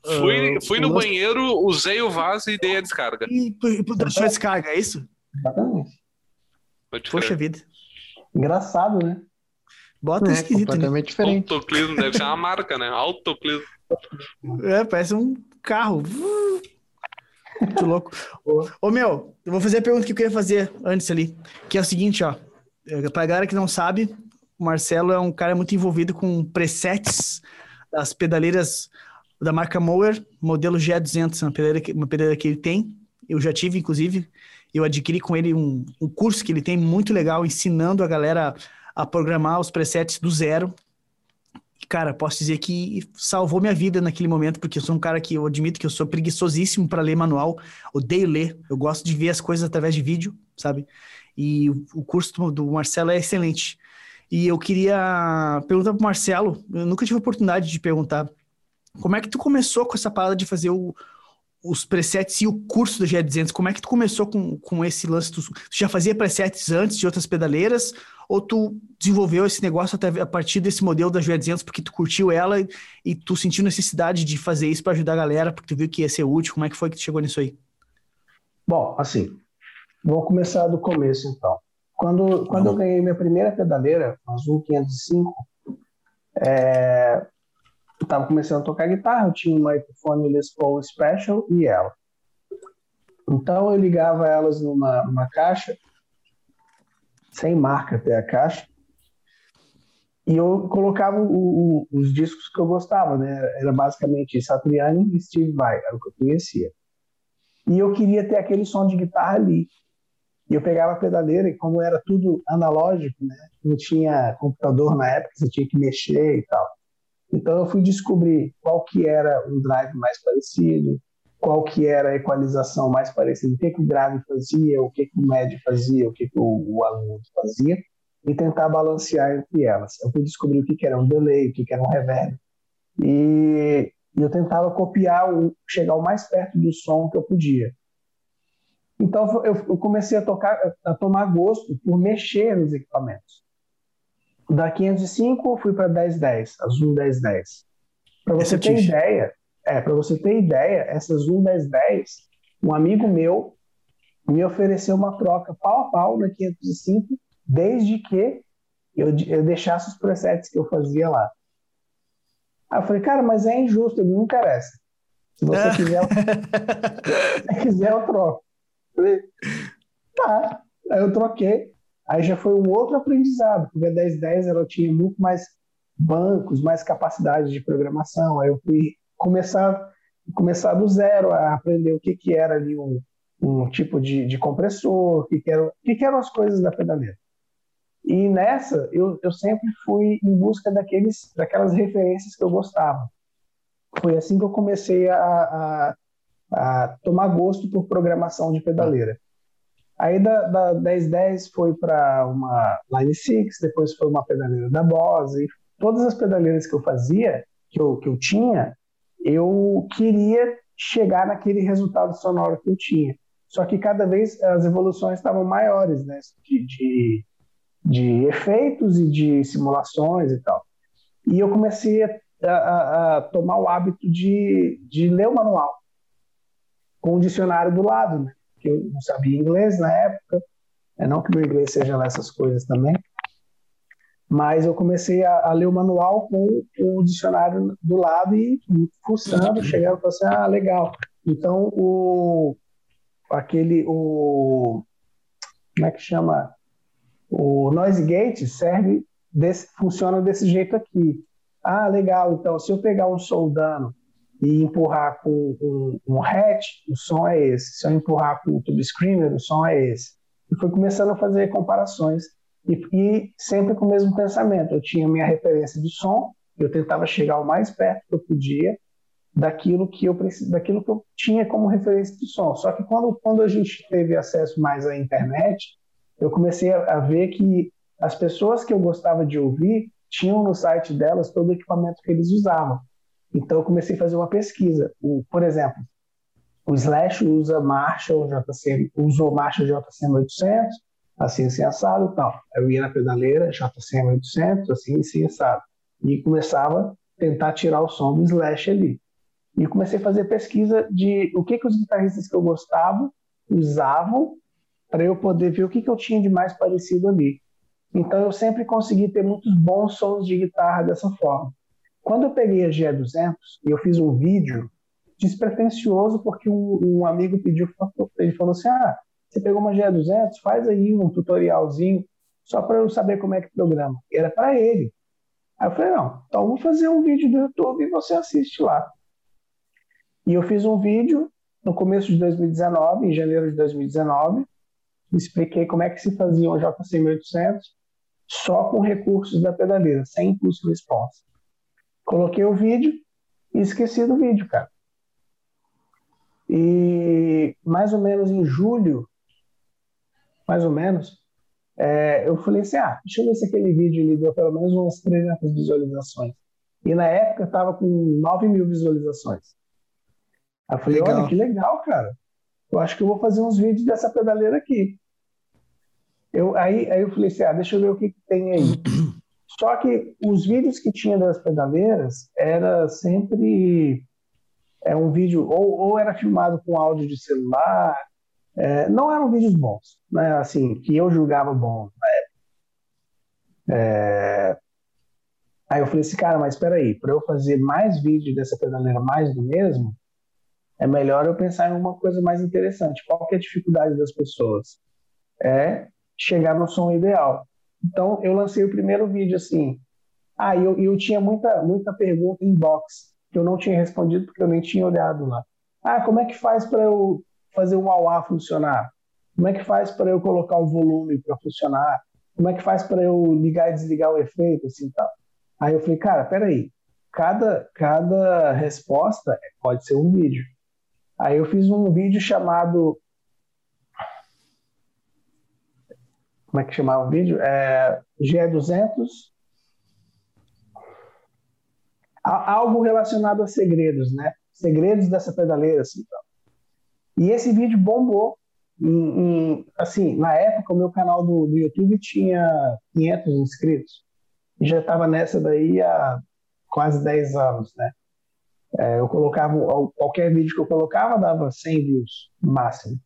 fui, fui no banheiro, usei o vaso e dei a descarga. E, e deixou a descarga, é isso? Exatamente. Poxa vida. Engraçado, né? Bota é, esquisito. Né? Completamente né? diferente. Autoclismo deve ser uma marca, né? Autoclismo. É, parece um carro. Muito louco. Ô, meu, eu vou fazer a pergunta que eu queria fazer antes ali, que é o seguinte, ó. É, pra galera que não sabe, o Marcelo é um cara muito envolvido com presets das pedaleiras da marca Mower, modelo G200, uma pedaleira, que, uma pedaleira que ele tem. Eu já tive, inclusive. Eu adquiri com ele um, um curso que ele tem muito legal, ensinando a galera a programar os presets do zero. Cara, posso dizer que salvou minha vida naquele momento, porque eu sou um cara que eu admito que eu sou preguiçosíssimo para ler manual, odeio ler, eu gosto de ver as coisas através de vídeo, sabe? E o curso do Marcelo é excelente. E eu queria perguntar para o Marcelo, eu nunca tive oportunidade de perguntar, como é que tu começou com essa parada de fazer o, os presets e o curso do GE200? Como é que tu começou com, com esse lance? Tu, já fazia presets antes de outras pedaleiras? Ou tu desenvolveu esse negócio até a partir desse modelo da GE200 porque tu curtiu ela e, e tu sentiu necessidade de fazer isso para ajudar a galera, porque tu viu que ia ser útil? Como é que foi que tu chegou nisso aí? Bom, assim, vou começar do começo então. Quando, quando eu ganhei minha primeira pedaleira, a Azul 505, é, estava começando a tocar guitarra, eu tinha uma Epiphone Les Paul Special e ela. Então eu ligava elas numa, numa caixa, sem marca até a caixa, e eu colocava o, o, os discos que eu gostava, né? Era basicamente Satriani e Steve Vai, era o que eu conhecia. E eu queria ter aquele som de guitarra ali. E eu pegava a pedaleira e como era tudo analógico, né? Não tinha computador na época, você tinha que mexer e tal. Então eu fui descobrir qual que era um drive mais parecido, qual que era a equalização mais parecida, o que, que o grave fazia, o que, que o médio fazia, o que, que o, o agudo fazia, e tentar balancear entre elas. Eu fui descobrir o que, que era um delay, o que, que era um reverb. E, eu tentava copiar, o, chegar o mais perto do som que eu podia. Então eu, eu comecei a tocar, a tomar gosto por mexer nos equipamentos. Da 505 fui para 1010, a Zoom 1010. Para você ter ideia, é, para você ter ideia, essa Zoom 1010, um amigo meu me ofereceu uma troca pau a pau na 505, desde que eu, eu deixasse os presets que eu fazia lá. Aí eu falei, cara, mas é injusto, ele não interessa. Se você quiser, se quiser, eu troco. Falei, tá. Aí eu troquei. Aí já foi um outro aprendizado, porque a 1010 ela tinha muito mais bancos, mais capacidade de programação. Aí eu fui começar, começar do zero a aprender o que, que era ali um, um tipo de, de compressor, o que, que, era, que, que eram as coisas da pedaleira. E nessa, eu, eu sempre fui em busca daqueles, daquelas referências que eu gostava. Foi assim que eu comecei a, a a tomar gosto por programação de pedaleira. Aí da, da 1010 foi para uma Line 6, depois foi uma pedaleira da Bose. Todas as pedaleiras que eu fazia, que eu, que eu tinha, eu queria chegar naquele resultado sonoro que eu tinha. Só que cada vez as evoluções estavam maiores, né? De, de, de efeitos e de simulações e tal. E eu comecei a, a, a tomar o hábito de, de ler o manual com o dicionário do lado, né? Porque eu não sabia inglês na época, é não que meu inglês seja lá essas coisas também, mas eu comecei a, a ler o manual com o dicionário do lado e fuçando, chegando e falei assim, ah, legal. Então, o, aquele, o, como é que chama? O noise gate serve, desse, funciona desse jeito aqui. Ah, legal, então se eu pegar um soldano e empurrar com um, hatch, o som é esse. Se eu empurrar com o tube screamer, o som é esse. E fui começando a fazer comparações e, e, sempre com o mesmo pensamento. Eu tinha minha referência de som, eu tentava chegar o mais perto que eu podia daquilo que eu daquilo que eu tinha como referência de som. Só que quando quando a gente teve acesso mais à internet, eu comecei a, a ver que as pessoas que eu gostava de ouvir tinham no site delas todo o equipamento que eles usavam. Então eu comecei a fazer uma pesquisa. O, por exemplo, o Slash usa Marshall JCM, usou Marshall JCM 800, assim assim assado e tal. Eu ia na pedaleira JCM 800, assim assim assado. E começava a tentar tirar o som do Slash ali. E comecei a fazer pesquisa de o que, que os guitarristas que eu gostava usavam para eu poder ver o que, que eu tinha de mais parecido ali. Então eu sempre consegui ter muitos bons sons de guitarra dessa forma. Quando eu peguei a GE200 e eu fiz um vídeo despretensioso, porque um, um, amigo pediu, ele falou assim, ah, você pegou uma GE200, faz aí um tutorialzinho, só para eu saber como é que programa. E era para ele. Aí eu falei, não, então vou fazer um vídeo do YouTube e você assiste lá. E eu fiz um vídeo no começo de 2019, em janeiro de 2019, expliquei como é que se fazia um JC 1800 só com recursos da pedaleira, sem impulso response. Coloquei o vídeo e esqueci do vídeo, cara. E mais ou menos em julho, mais ou menos, é, eu falei assim, ah, deixa eu ver se aquele vídeo ele deu pelo menos umas 300 visualizações. E na época estava com 9 mil visualizações. Aí eu falei, legal. olha, que legal, cara. Eu acho que eu vou fazer uns vídeos dessa pedaleira aqui. Eu, aí, aí eu falei assim, ah, deixa eu ver o que, que tem aí. Só que os vídeos que tinha das pedaleiras era sempre é um vídeo ou, ou era filmado com áudio de celular, é, não eram vídeos bons, né? Assim que eu julgava bom na É, aí eu falei assim, cara, mas espera aí, para eu fazer mais vídeos dessa pedaleira mais do mesmo, é melhor eu pensar em uma coisa mais interessante. Qual que é a dificuldade das pessoas? É chegar no som ideal. Então, eu lancei o primeiro vídeo assim. Ah, eu, eu tinha muita, muita pergunta em box que eu não tinha respondido porque eu nem tinha olhado lá. Ah, como é que faz para eu fazer o AUA funcionar? Como é que faz para eu colocar o volume para funcionar? Como é que faz para eu ligar e desligar o efeito assim tal? Aí eu falei, cara, peraí, cada cada resposta pode ser um vídeo. Aí eu fiz um vídeo chamado como é que chamava o vídeo? É, GE200. Algo relacionado a segredos, né? Segredos dessa pedaleira, assim. Então. E esse vídeo bombou. Em, em, assim, na época, o meu canal do, do YouTube tinha 500 inscritos. E já estava nessa daí há quase 10 anos, né? É, eu colocava, qualquer vídeo que eu colocava dava 100 views, máximo.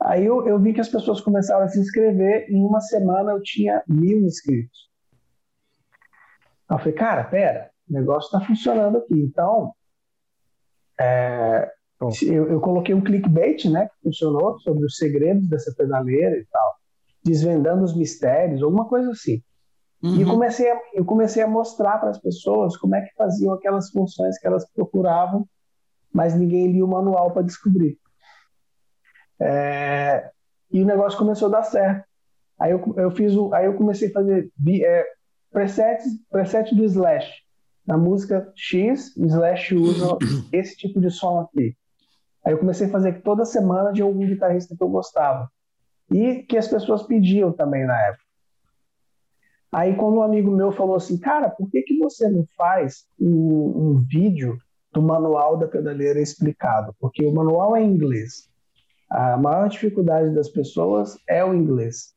Aí eu, eu vi que as pessoas começaram a se inscrever, em uma semana eu tinha mil inscritos. eu falei, cara, pera, o negócio está funcionando aqui. Então, é, eu, eu, coloquei um clickbait, né, que funcionou, sobre os segredos dessa pedaleira e tal, desvendando os mistérios, alguma coisa assim. Uhum. E comecei a, eu comecei a mostrar para as pessoas como é que faziam aquelas funções que elas procuravam, mas ninguém lia o manual para descobrir. É, e o negócio começou a dar certo. Aí eu, eu fiz o, aí eu comecei a fazer é, presets, preset do Slash. Na música X, o Slash usa esse tipo de som aqui. Aí eu comecei a fazer toda semana de algum guitarrista que eu gostava. E que as pessoas pediam também na época. Aí quando um amigo meu falou assim, cara, por que, que você não faz um, um vídeo do manual da pedaleira explicado? Porque o manual é em inglês. A maior dificuldade das pessoas é o inglês.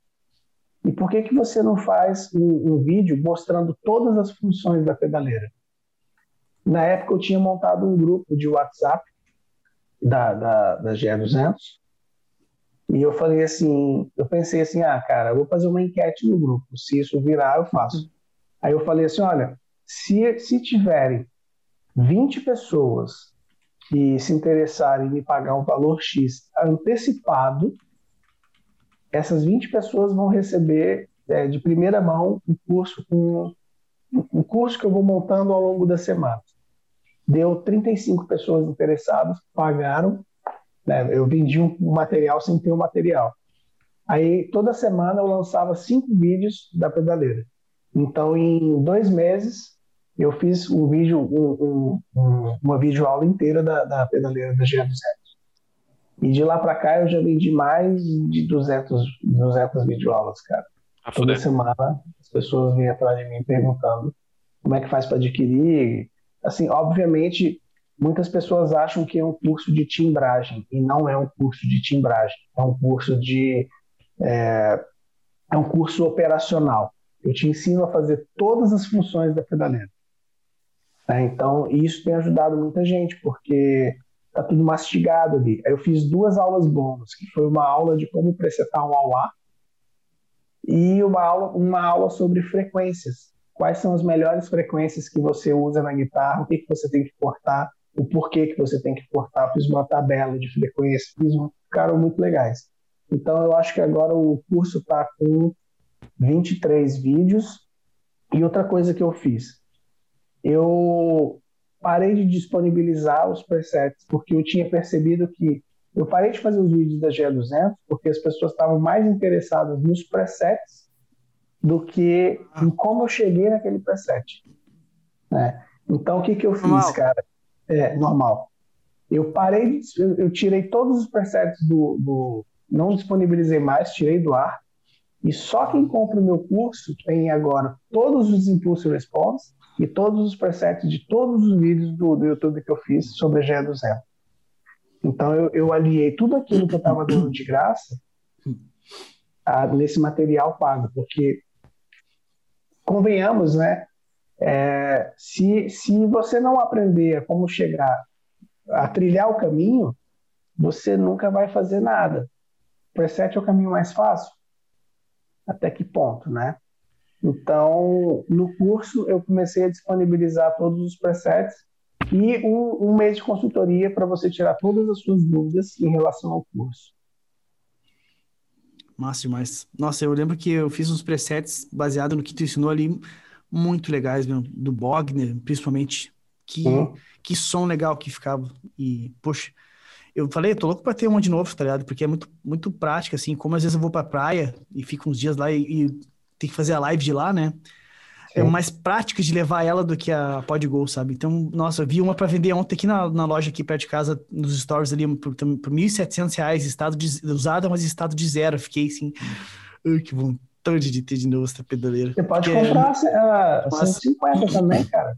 E por que, que você não faz um, um vídeo mostrando todas as funções da pedaleira? Na época eu tinha montado um grupo de WhatsApp da, da, da GE200 e eu falei assim, eu pensei assim, ah, cara, eu vou fazer uma enquete no grupo, se isso virar eu faço. Aí eu falei assim, olha, se, se tiverem 20 pessoas que se interessarem em me pagar um valor X antecipado, essas 20 pessoas vão receber é, de primeira mão um curso um curso que eu vou montando ao longo da semana. Deu 35 pessoas interessadas, pagaram, né? eu vendi um material sem ter o um material. Aí toda semana eu lançava cinco vídeos da pedaleira. Então em dois meses eu fiz um vídeo, um, um, uma videoaula inteira da, da pedaleira da GA200. E de lá para cá eu já vendi mais de 200, 200 videoaulas, cara. Ah, Toda semana as pessoas vêm atrás de mim perguntando como é que faz para adquirir. Assim, obviamente, muitas pessoas acham que é um curso de timbragem e não é um curso de timbragem. É um curso de é, é um curso operacional. Eu te ensino a fazer todas as funções da pedaleira. Né? Então, isso tem ajudado muita gente, porque tá tudo mastigado ali. Eu fiz duas aulas bônus, que foi uma aula de como presetar um AUA e uma aula, uma aula sobre frequências. Quais são as melhores frequências que você usa na guitarra, o que, que você tem que cortar, o porquê que você tem que cortar. fiz uma tabela de frequências, fiz um, ficaram muito legais. Então eu acho que agora o curso está com 23 vídeos. E outra coisa que eu fiz, eu parei de disponibilizar os presets porque eu tinha percebido que Eu parei de fazer os vídeos da GE200 porque as pessoas estavam mais interessadas nos presets do que em como eu cheguei naquele preset. Né? Então, o que, que eu normal. fiz, cara? É, normal. Eu parei, de, eu, tirei todos os presets do, do, Não disponibilizei mais, tirei do ar. E só quem compra o meu curso tem agora todos os Impulse Response e todos os presets de todos os vídeos do, do YouTube que eu fiz sobre a GE200. Então eu, eu aliei tudo aquilo que eu estava dando de graça a, nesse material pago, porque convenhamos, né? É, se, se você não aprender como chegar a trilhar o caminho, você nunca vai fazer nada. O preset é o caminho mais fácil. Até que ponto, né? Então, no curso, eu comecei a disponibilizar todos os presets e um, um mês de consultoria para você tirar todas as suas dúvidas em relação ao curso. Massa demais. Nossa, eu lembro que eu fiz uns presets baseado no que tu ensinou ali, muito legais, meu, do Bogner, principalmente. Que, uhum. que som legal que ficava. E, poxa, eu falei, tô louco pra ter uma de novo, tá ligado? Porque é muito, muito prática, assim, como às vezes eu vou pra praia e fico uns dias lá e, e tem que fazer a live de lá, né? é mais prática de levar ela do que a Podgo, sabe? Então, nossa, eu vi uma para vender ontem aqui na, na loja aqui perto de casa, nos stores ali, por, por 1.700 reais, estado de, usada, mas estado de zero. Fiquei assim, ai, que vontade de ter de novo essa pedaleira. Você pode Porque comprar é... a 150 também, cara.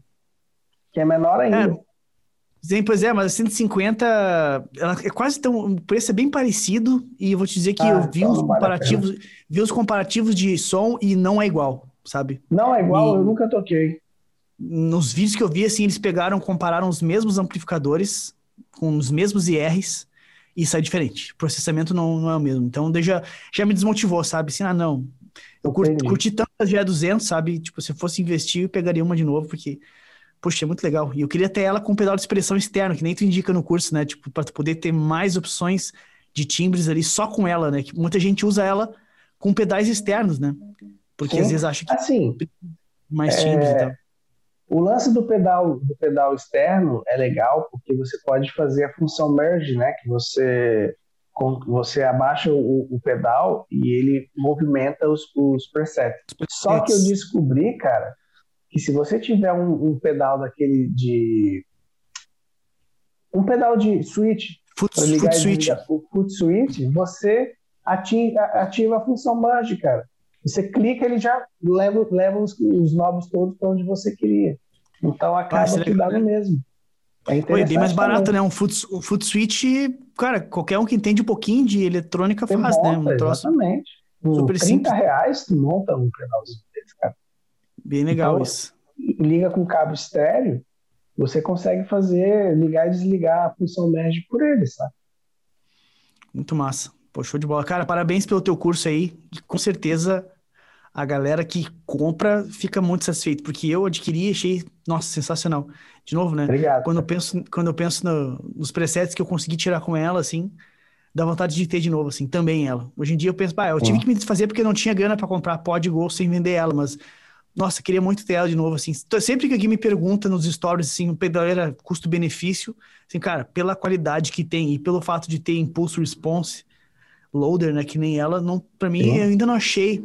Que é menor ainda. É. pois é, mas a 150, ela é quase tão, o preço é bem parecido e eu vou te dizer que ah, eu vi então os comparativos, vi os comparativos de som e não é igual sabe? Não, é igual, e eu nunca toquei. Nos vídeos que eu vi, assim, eles pegaram, compararam os mesmos amplificadores com os mesmos IRs e sai diferente. O processamento não, não é o mesmo. Então, já, já me desmotivou, sabe? Assim, ah, não. Eu curti, curti tanto a GE200, sabe? Tipo, se eu fosse investir, eu pegaria uma de novo, porque, poxa, é muito legal. E eu queria ter ela com pedal de expressão externo, que nem tu indica no curso, né? Tipo, para poder ter mais opções de timbres ali só com ela, né? Que muita gente usa ela com pedais externos, né? Porque Sim. às vezes acha que assim, mais timbres é... e tal. O lance do pedal do pedal externo é legal porque você pode fazer a função merge, né? Que você você abaixa o, o pedal e ele movimenta os, os presets. Só que eu descobri, cara, que se você tiver um, um pedal daquele de um pedal de switch foot, foot switch, foot switch, você ativa, ativa a função merge, cara. Você clica, ele já leva, leva os, os novos todos para onde você queria. Então acaba ah, que dá no mesmo. É Oi, bem mais barato, também. né? Um foot, um foot switch, cara, qualquer um que entende um pouquinho de eletrônica Você faz, monta, né? Um troço exatamente. Super 30 simples. reais, tu monta um pedalzinho desse, cara. Bem legal então, isso. Liga com cabo estéreo, você consegue fazer, ligar e desligar a função merge por ele, sabe? Muito massa. Pô, show de bola. Cara, parabéns pelo teu curso aí. E com certeza a galera que compra fica muito satisfeito, porque eu adquiri e achei, nossa, sensacional. De novo, né? Obrigado. Quando eu penso, quando eu penso no, nos presets que eu consegui tirar com ela, assim, dá vontade de ter de novo, assim, também ela. Hoje em dia eu penso, bah, eu tive que me desfazer porque não tinha grana para comprar pod Go sem vender ela, mas nossa, queria muito ter ela de novo, assim. Sempre que alguém me pergunta nos stories, assim, pedaleira custo-benefício, assim, cara, pela qualidade que tem e pelo fato de ter impulso response, loader, né, que nem ela, não, para mim, Sim. eu ainda não achei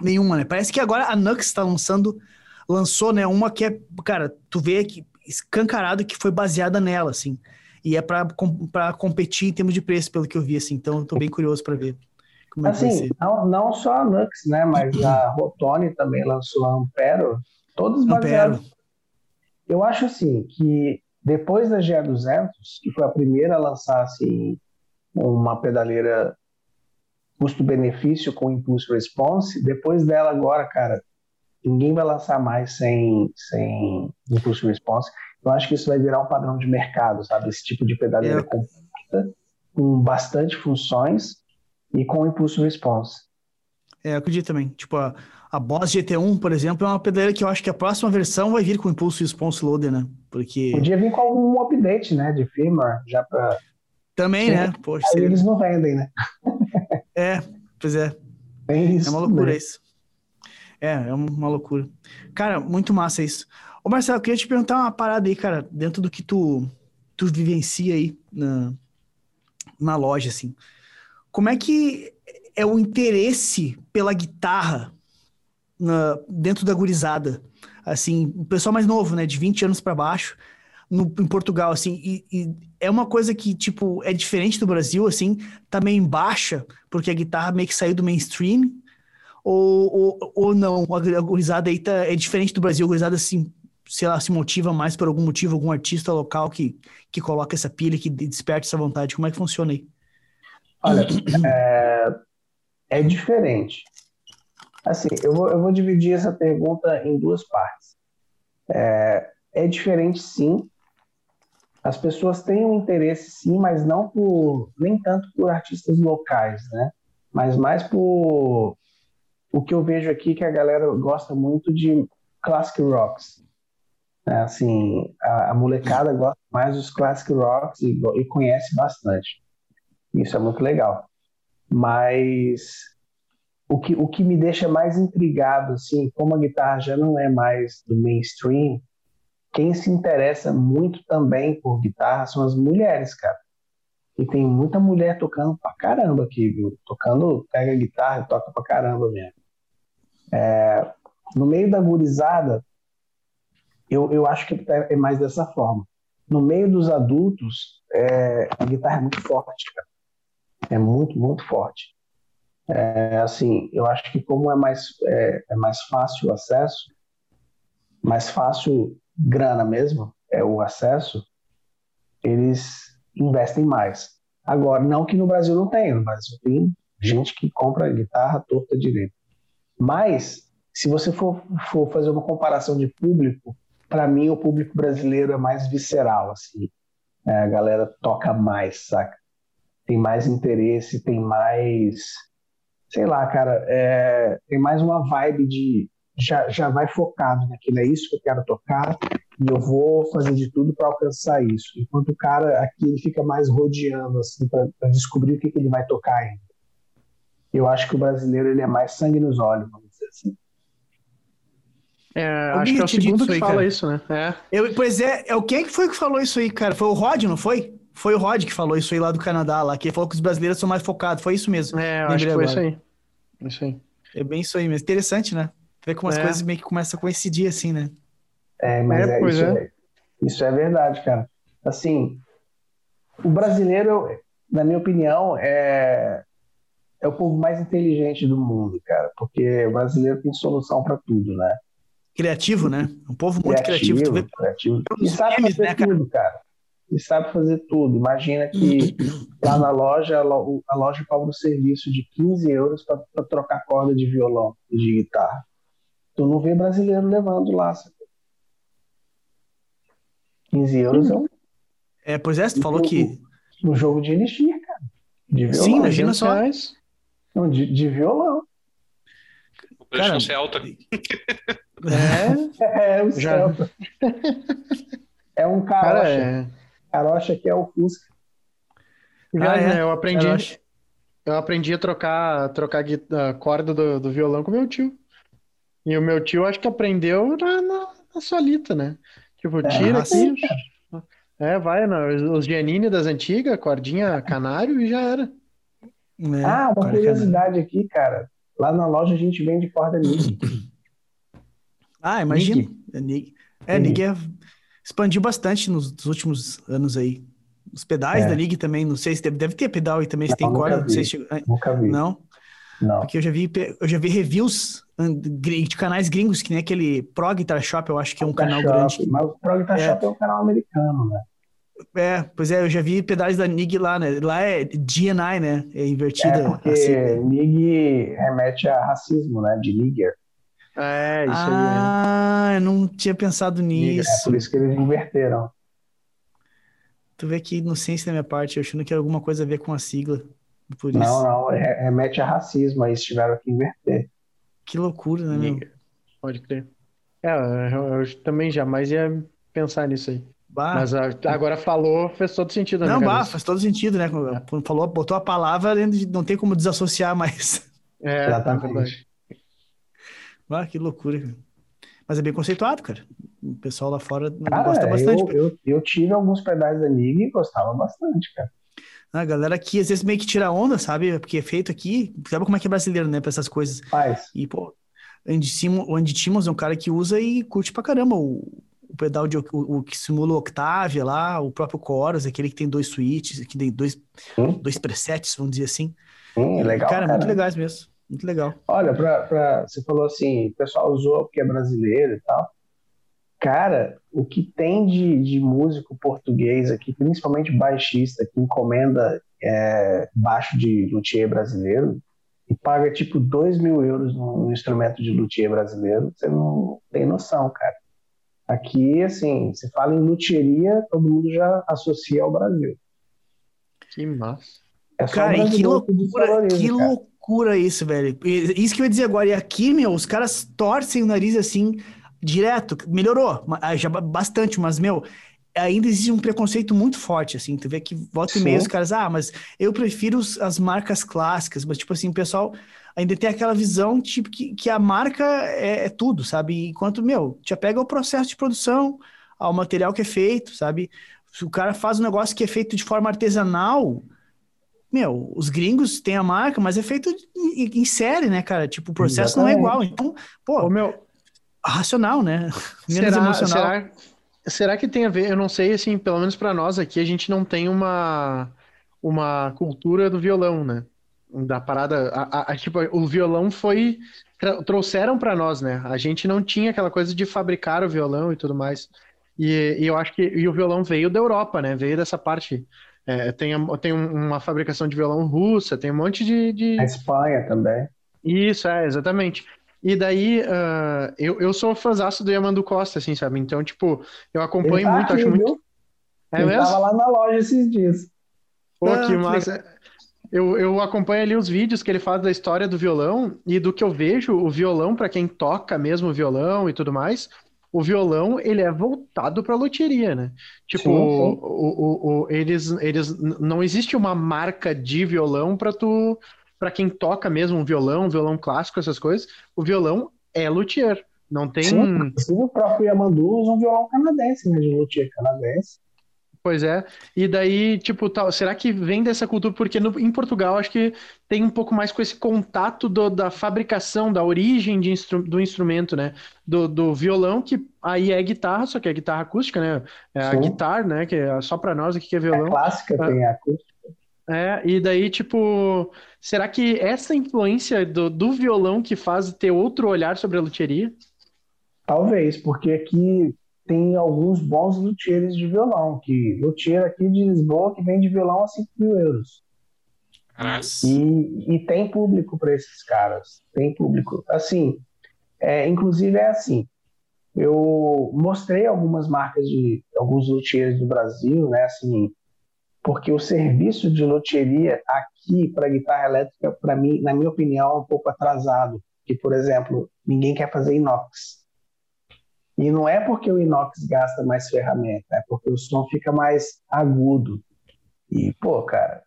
nenhuma, né? Parece que agora a Nux está lançando, lançou, né, uma que é, cara, tu vê que escancarado que foi baseada nela, assim. E é para competir em termos de preço, pelo que eu vi, assim. Então, eu tô bem curioso para ver. Como é assim, não, não só a Nux, né, mas a Rotone também lançou a Ampero, todos baseados. Ampero. Eu acho assim que depois da GE200, que foi a primeira a lançar assim uma pedaleira custo-benefício com impulso response. Depois dela agora, cara, ninguém vai lançar mais sem, sem impulso response. Eu acho que isso vai virar um padrão de mercado, sabe? Esse tipo de pedaleira é. compacta, com bastante funções e com impulso response. É, eu acredito também. Tipo, a, a Boss GT1, por exemplo, é uma pedaleira que eu acho que a próxima versão vai vir com impulso response loader, né? Porque... Podia vir com algum update, né, de firmware, já para... Também, Sim. né? Poxa, seria... eles não vendem, né? É, pois é. É, isso, é uma loucura né? isso. É, é uma loucura. Cara, muito massa isso. Ô Marcelo, eu queria te perguntar uma parada aí, cara, dentro do que tu, tu vivencia aí na, na loja, assim. Como é que é o interesse pela guitarra na, dentro da gurizada? Assim, o pessoal mais novo, né, de 20 anos para baixo, no, em Portugal, assim, e, e, é uma coisa que, tipo, é diferente do Brasil, assim, tá meio em baixa, porque a guitarra meio que saiu do mainstream, ou, ou, ou não, a gurizada aí tá, é diferente do Brasil, a gurizada, assim, sei lá, se motiva mais por algum motivo, algum artista local que, que coloca essa pilha, que desperta essa vontade, como é que funciona aí? Olha, é, é diferente. Assim, eu vou, eu vou dividir essa pergunta em duas partes. É, é diferente, sim, as pessoas têm um interesse sim, mas não por nem tanto por artistas locais, né? Mas mais por o que eu vejo aqui que a galera gosta muito de classic rocks. É, assim, a, a, molecada gosta mais dos classic rocks e, e conhece bastante. Isso é muito legal. Mas o que, o que me deixa mais intrigado, assim, como a guitarra já não é mais do mainstream, quem se interessa muito também por guitarra são as mulheres, cara. E tem muita mulher tocando pra caramba aqui, viu? Tocando, pega a guitarra e toca pra caramba mesmo. É, no meio da gurizada, eu, eu acho que é mais dessa forma. No meio dos adultos, é, a guitarra é muito forte, cara. É muito, muito forte. É, assim, eu acho que como é mais, é, é mais fácil o acesso, mais fácil grana mesmo, é o acesso, eles investem mais. Agora, não que no Brasil não tenha, no Brasil tem gente que compra guitarra torta direito. Mas, se você for, for fazer uma comparação de público, para mim o público brasileiro é mais visceral, assim. É, a galera toca mais, saca? Tem mais interesse, tem mais. Sei lá, cara, é, tem mais uma vibe de já, já vai focado naquilo, é isso que eu quero tocar e eu vou fazer de tudo para alcançar isso. Enquanto o cara aqui ele fica mais rodeando assim para descobrir o que, que ele vai tocar ainda. Eu acho que o brasileiro ele é mais sangue nos olhos, vamos dizer assim. É, acho que é o segundo que aí, fala cara. isso, né? É. Eu, pois é, é, quem que foi que falou isso aí, cara? Foi o Rod, não foi? Foi o Rod que falou isso aí lá do Canadá, lá, que ele falou que os brasileiros são mais focados. Foi isso mesmo. É, eu acho que foi isso aí. Isso aí. É bem isso aí mesmo. Interessante, né? Vê como as é. coisas meio que começam a coincidir assim, né? É, mas é, é isso, é. isso é verdade, cara. Assim, o brasileiro, na minha opinião, é, é o povo mais inteligente do mundo, cara, porque o brasileiro tem solução para tudo, né? Criativo, né? Um povo muito criativo. criativo, criativo. E sabe fazer né, tudo, cara? E sabe fazer tudo. Imagina que lá na loja, a loja cobra um serviço de 15 euros para trocar corda de violão e de guitarra. Tu não vê brasileiro levando lá. Sabe? 15 euros é um. É, pois é, você falou que. No jogo de Elixir, cara. De violão. Sim, imagina só. Não, de, de violão. O preço cara, Celta. É, é o Já... Celta. É um carocha. Cara, é... Carocha que é o Fusca. Já, ah, é? Eu aprendi. Carocha. Eu aprendi a trocar, trocar a corda do, do violão com meu tio. E o meu tio acho que aprendeu na, na, na solita, né? Tipo, é, tira é, aqui. É, vai, no, os Giannini das antigas, cordinha canário e já era. É, ah, uma curiosidade aqui, cara. Lá na loja a gente vende corda NIG. Ah, imagina. NIG. É, NIG é, expandiu bastante nos, nos, últimos anos aí. Os pedais é. da NIG também, não sei se deve, deve ter pedal aí também, se tem corda, vi. não sei se... Nunca vi. Não? Não. Porque eu já vi, eu já vi reviews de canais gringos, que nem aquele Pro Guitar Shop, eu acho que é um canal Shop, grande. Mas o Pro Guitar é. Shop é um canal americano, né? É, pois é, eu já vi pedais da NIG lá, né? Lá é GNI, né? É invertida. É porque assim, né? NIG remete a racismo, né? De nigger. É, isso ah, aí. Ah, eu não tinha pensado nisso. É por isso que eles inverteram. Tu vê que inocência da minha parte, eu achando que era alguma coisa a ver com a sigla. Por isso. Não, não, remete a racismo, aí eles tiveram que inverter. Que loucura, né, meu? Pode crer. É, eu, eu também jamais ia pensar nisso aí. Bah. Mas agora falou, fez todo sentido. Não, bah, faz todo sentido, né? Quando falou, botou a palavra, não tem como desassociar mais. É, exatamente. Ah, que loucura. Mas é bem conceituado, cara. O pessoal lá fora cara, gosta bastante. Eu, eu, eu tive alguns pedais da Nig e gostava bastante, cara. A galera aqui às vezes meio que tira onda, sabe? Porque é feito aqui, sabe como é que é brasileiro, né? Pra essas coisas. Faz. E, pô, Andy, Sim, o Andy Timmons é um cara que usa e curte pra caramba o, o pedal de, o, o, que simula o Octavia lá, o próprio Chorus, aquele que tem dois switches, que tem dois, hum? dois presets, vamos dizer assim. Hum, legal. Cara, cara, muito legais mesmo. Muito legal. Olha, pra, pra, você falou assim, o pessoal usou porque é brasileiro e tal. Cara, o que tem de, de músico português aqui, principalmente baixista, que encomenda é, baixo de luthier brasileiro e paga tipo 2 mil euros no, instrumento de luthier brasileiro, você não tem noção, cara. Aqui, assim, se fala em luthieria, todo mundo já associa ao Brasil. Que massa. É cara, e que loucura, que cara. loucura isso, velho. Isso que eu ia dizer agora. E aqui, meu, os caras torcem o nariz assim direto, melhorou ah, já bastante, mas, meu, ainda existe um preconceito muito forte, assim, tu vê que volta e meia os caras, ah, mas eu prefiro as marcas clássicas, mas, tipo assim, o pessoal ainda tem aquela visão, tipo, que, que a marca é, é tudo, sabe? Enquanto, meu, já pega o processo de produção, ao material que é feito, sabe? Se o cara faz um negócio que é feito de forma artesanal, meu, os gringos têm a marca, mas é feito em, em série, né, cara? Tipo, o processo Exatamente. não é igual. Então, pô, Ô, meu, racional, né? Menos será, emocional. Será, será que tem a ver? Eu não sei, assim, pelo menos para nós aqui, a gente não tem uma, uma cultura do violão, né? Da parada. A, a, a, tipo, o violão foi. Trouxeram para nós, né? A gente não tinha aquela coisa de fabricar o violão e tudo mais. E, e eu acho que e o violão veio da Europa, né? Veio dessa parte. É, tem, tem uma fabricação de violão russa, tem um monte de. de... A Espanha também. Isso, é, exatamente. E daí, uh, eu, eu sou fãzaço do Yamando Costa, assim, sabe? Então, tipo, eu acompanho tá muito, aqui, acho viu? muito. É Ele mesmo? tava lá na loja esses dias. Pô, ah, que massa. Eu, eu acompanho ali os vídeos que ele faz da história do violão e do que eu vejo, o violão, para quem toca mesmo o violão e tudo mais, o violão ele é voltado para loteria, né? Tipo, sim, sim. O, o, o, eles, eles não existe uma marca de violão para tu para quem toca mesmo um violão, um violão clássico, essas coisas, o violão é luthier. Não tem. Sim, inclusive o próprio Yamandu usa um violão canadense, né? De luthier canadense. Pois é. E daí, tipo, tal, será que vem dessa cultura? Porque no, em Portugal acho que tem um pouco mais com esse contato do, da fabricação, da origem instru, do instrumento, né? Do, do, violão, que aí é guitarra, só que é guitarra acústica, né? É a guitarra, né? Que é só para nós aqui que é violão. É clássica, ah, tem a acústica. É, e daí, tipo, será que essa influência do, do violão que faz ter outro olhar sobre a luthieria? Talvez, porque aqui tem alguns bons luthiers de violão, que luthier aqui de Lisboa que vende violão a 5 mil euros. E, e tem público para esses caras, tem público. Assim, é, inclusive é assim, eu mostrei algumas marcas de alguns luthiers do Brasil, né, assim, porque o serviço de loteria aqui para guitarra elétrica, para mim, na minha opinião, é um pouco atrasado. Que, por exemplo, ninguém quer fazer inox. E não é porque o inox gasta mais ferramenta, é porque o som fica mais agudo. E, pô, cara,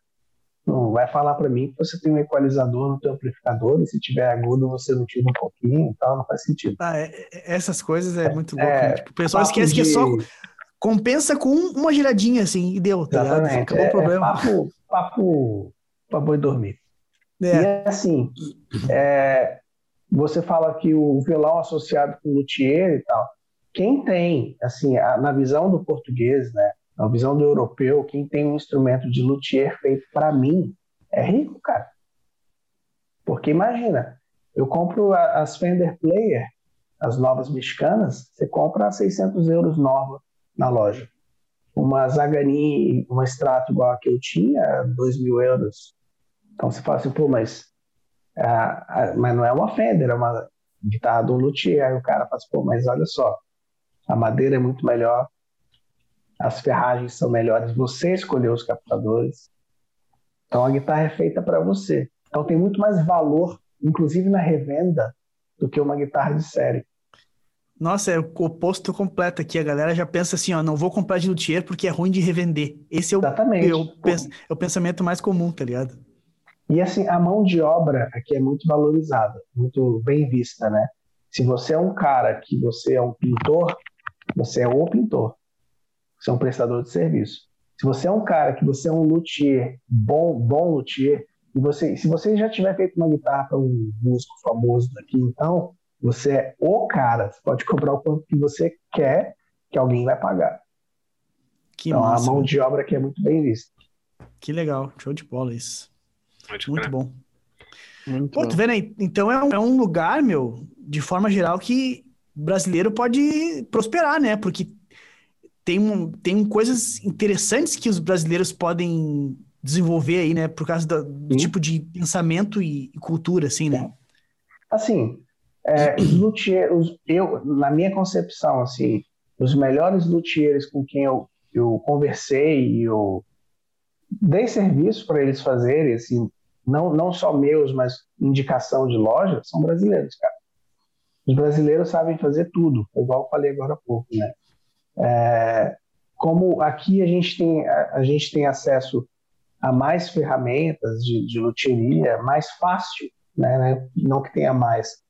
não vai falar para mim que você tem um equalizador no teu amplificador e se tiver agudo você não tira um pouquinho e tal, não faz sentido. Ah, é, é essas coisas é muito louco. É, né? tipo, o pessoal esquece de... que é só compensa com uma giradinha assim e deu, tá Exatamente. Acabou é, o problema. É papo, papo pra boi dormir. É. E assim, é, você fala que o violão associado com luthier e tal, quem tem, assim, a, na visão do português, né, na visão do europeu, quem tem um instrumento de luthier feito para mim é rico, cara. Porque imagina, eu compro a, as Fender Player, as novas mexicanas, você compra a 600 euros nova na loja. Uma Zagani, uma extrato igual a que eu tinha, 2 mil euros. Então você fala assim, pô, mas, ah, mas não é uma Fender, é uma guitarra do luthier. Aí o cara fala assim, pô, mas olha só, a madeira é muito melhor, as ferragens são melhores, você escolheu os captadores. Então a guitarra é feita para você. Então tem muito mais valor, inclusive na revenda, do que uma guitarra de série. Nossa, é o oposto completo aqui. A galera já pensa assim, ó, não vou comprar de luthier porque é ruim de revender. Esse é o, Exatamente. O, é o pensamento mais comum, tá ligado? E assim, a mão de obra aqui é muito valorizada, muito bem vista, né? Se você é um cara que você é um pintor, você é o pintor. Você é um prestador de serviço. Se você é um cara que você é um luthier, bom, bom luthier, e você, se você já tiver feito uma guitarra para um músico famoso daqui, então você é o cara. Você pode cobrar o quanto que você quer que alguém vai pagar. Que então massa, a mão de obra aqui é muito bem vista. Que legal, show de bola isso. Muito bom. Muito Pô, bom. tu vendo aí? Então é um, é um lugar, meu, de forma geral, que brasileiro pode prosperar, né? Porque tem, tem coisas interessantes que os brasileiros podem desenvolver aí, né? Por causa do, do tipo de pensamento e, e, cultura, assim, né? Assim, é, os luthiers, eu, na minha concepção, assim, os melhores luthiers com quem eu, eu conversei e eu dei serviço para eles fazerem, assim, não, não só meus, mas indicação de loja, são brasileiros, cara. Os brasileiros sabem fazer tudo, igual eu falei agora há pouco, né? É, como aqui a gente tem, a, a, gente tem acesso a mais ferramentas de, de loteria, mais fácil, né, né? Não que tenha mais,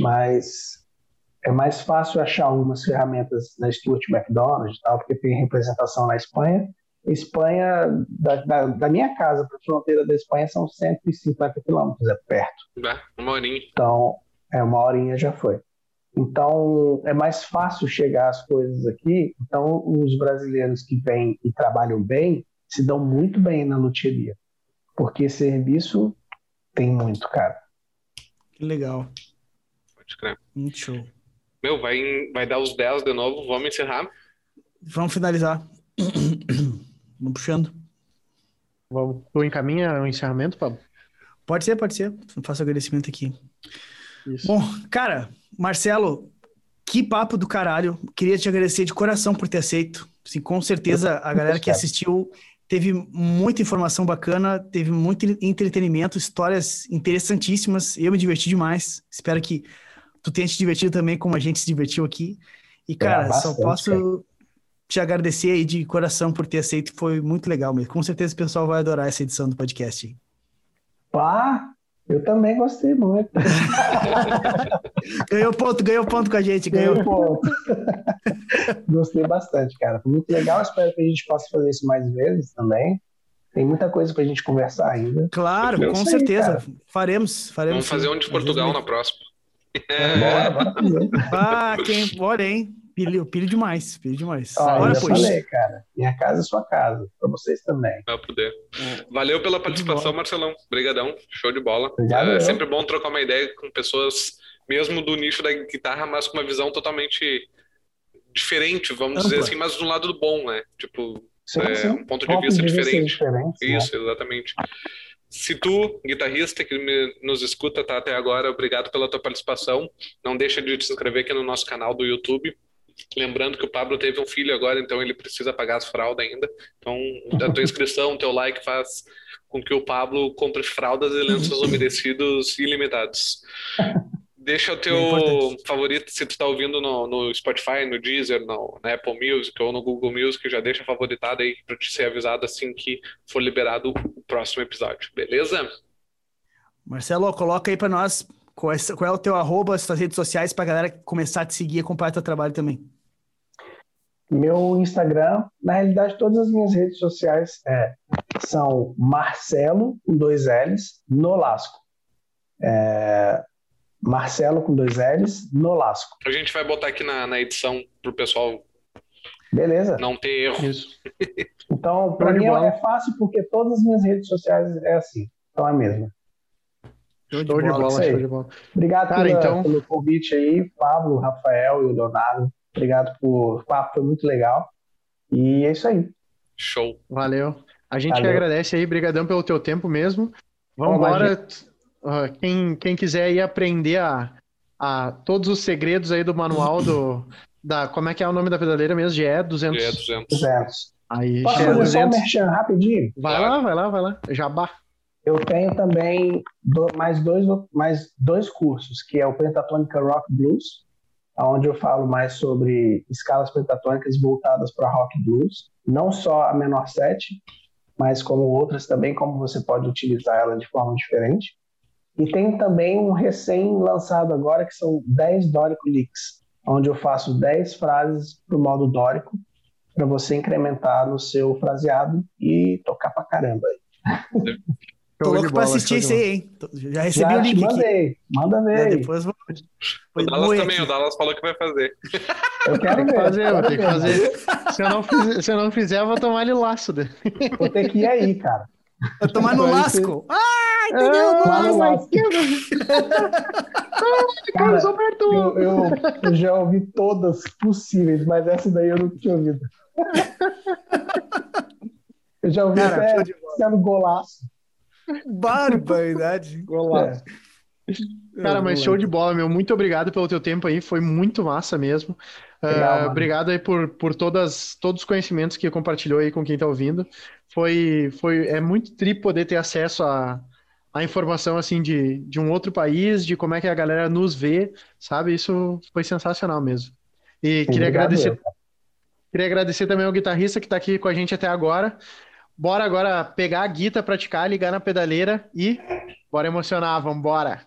mas é mais fácil achar algumas ferramentas na Stuart McDonald, tal, porque tem representação na Espanha, Espanha, da, da, da minha casa para a fronteira da Espanha são 150 quilômetros, é perto. É, uma horinha. Então, é uma horinha já foi. Então, é mais fácil chegar às coisas aqui. Então, os brasileiros que vêm e trabalham bem se dão muito bem na loteria. Porque serviço tem muito, cara. Que legal. Pode crer. Muito show. Meu, vai, vai dar os 10 de novo. Vamos encerrar? Vamos finalizar. Vamos puxando. Vamos, tu encaminha o encerramento, Pablo? Pode ser, pode ser. Faço agradecimento aqui. Isso. Bom, cara, Marcelo, que papo do caralho. Queria te agradecer de coração por ter aceito. Assim, com certeza a galera que assistiu teve muita informação bacana, teve muito entretenimento, histórias interessantíssimas. Eu me diverti demais. Espero que tu tenha te divertido também como a gente se divertiu aqui. E, é, cara, é, bastante, só posso cara te agradecer aí de coração por ter aceito, foi muito legal mesmo. Com certeza o pessoal vai adorar essa edição do podcast. Pá, eu também gostei muito. ganhou ponto, ganhou ponto com a gente, ganhou. ganhou ponto. gostei bastante, cara. Foi muito legal. Espero que a gente possa fazer isso mais vezes também. Tem muita coisa pra gente conversar ainda. Claro, com certeza. faremos, faremos. Vamos fazer um de Portugal na próxima. É. Bora, bora fazer. Ah, quem, bora, hein? Pilho, pilho demais, pilho demais. Ah, Bora, eu pois. falei, cara. Minha casa é sua casa. Pra vocês também. Vai poder. Valeu pela participação, Marcelão. Obrigadão. Show de bola. Obrigado, é eu. sempre bom trocar uma ideia com pessoas, mesmo do nicho da guitarra, mas com uma visão totalmente diferente, vamos Ampla. dizer assim, mas do lado do bom, né? Tipo, sim, é, sim. um ponto de vista de diferente. diferente. Né? Isso, né? exatamente. Se tu, guitarrista que me, nos escuta tá até agora, obrigado pela tua participação. Não deixa de se inscrever aqui no nosso canal do YouTube. Lembrando que o Pablo teve um filho agora, então ele precisa pagar as fraldas ainda. Então, a tua inscrição, o teu like faz com que o Pablo compre fraldas e lenços umedecidos ilimitados. Deixa o teu favorito, se tu está ouvindo no, no, Spotify, no Deezer, no, na Apple Music ou no Google Music, já deixa favoritado aí para te ser avisado assim que for liberado o próximo episódio, beleza? Marcelo, coloca aí para nós qual é, qual é o teu arroba, as suas redes sociais para a galera começar a te seguir e acompanhar teu trabalho também? Meu Instagram, na realidade, todas as minhas redes sociais é, são Marcelo com dois L's Nolasco. É, Marcelo com dois L's Nolasco. A gente vai botar aqui na, na edição para o pessoal Beleza. Não ter erro. Isso. Então, para mim é fácil porque todas as minhas redes sociais é assim. Então é a mesma. Show de, show de bola, show de bola. Obrigado Cara, pela, então... pelo convite aí, Pablo, Rafael e o Leonardo. Obrigado por. O papo foi muito legal. E é isso aí. Show. Valeu. A gente Valeu. agradece aí, brigadão pelo teu tempo mesmo. Vamos embora. Uh, quem, quem quiser ir aprender a, a todos os segredos aí do manual do da como é que é o nome da pedaleira mesmo? GE 200. GE 200. 200. Aí, Posso fazer 200. só um merchan rapidinho? Vai lá, vai lá, vai lá. Jabá. Eu tenho também do, mais, dois, mais dois cursos, que é o Pentatônica Rock Blues, onde eu falo mais sobre escalas pentatônicas voltadas para rock blues, não só a menor 7, mas como outras também, como você pode utilizar ela de forma diferente. E tem também um recém-lançado agora, que são 10 Dórico Licks, onde eu faço 10 frases para o modo dórico, para você incrementar no seu fraseado e tocar pra caramba. Tô louco pra assistir isso aí, hein? Já recebi Já o link mandei. aqui. Manda ver. Depois vou... O Dallas também, aqui. o Dallas falou que vai fazer. Eu quero ver. fazer, vou ter que fazer. Se eu não fizer, se eu, não fizer, eu vou tomar ele laço. Dele. Vou ter que ir aí, cara. Vou tomar no lasco. Ah, entendeu? Ah, no lasco. Cara, eu, eu, eu já ouvi todas possíveis, mas essa daí eu não tinha ouvido. Eu já ouvi Cara, até sendo golaço. Barbaridade. Golaço. É. Cara, mas show de bola, meu. Muito obrigado pelo teu tempo aí. Foi muito massa mesmo. Legal, uh, obrigado aí por, por todas, todos os conhecimentos que compartilhou aí com quem tá ouvindo. Foi, foi, é muito tri poder ter acesso a, a informação assim de, de um outro país, de como é que a galera nos vê, sabe? Isso foi sensacional mesmo. E Sim, queria agradecer. Queria agradecer também ao guitarrista que está aqui com a gente até agora. Bora agora pegar a guita, praticar, ligar na pedaleira e bora emocionar, vambora!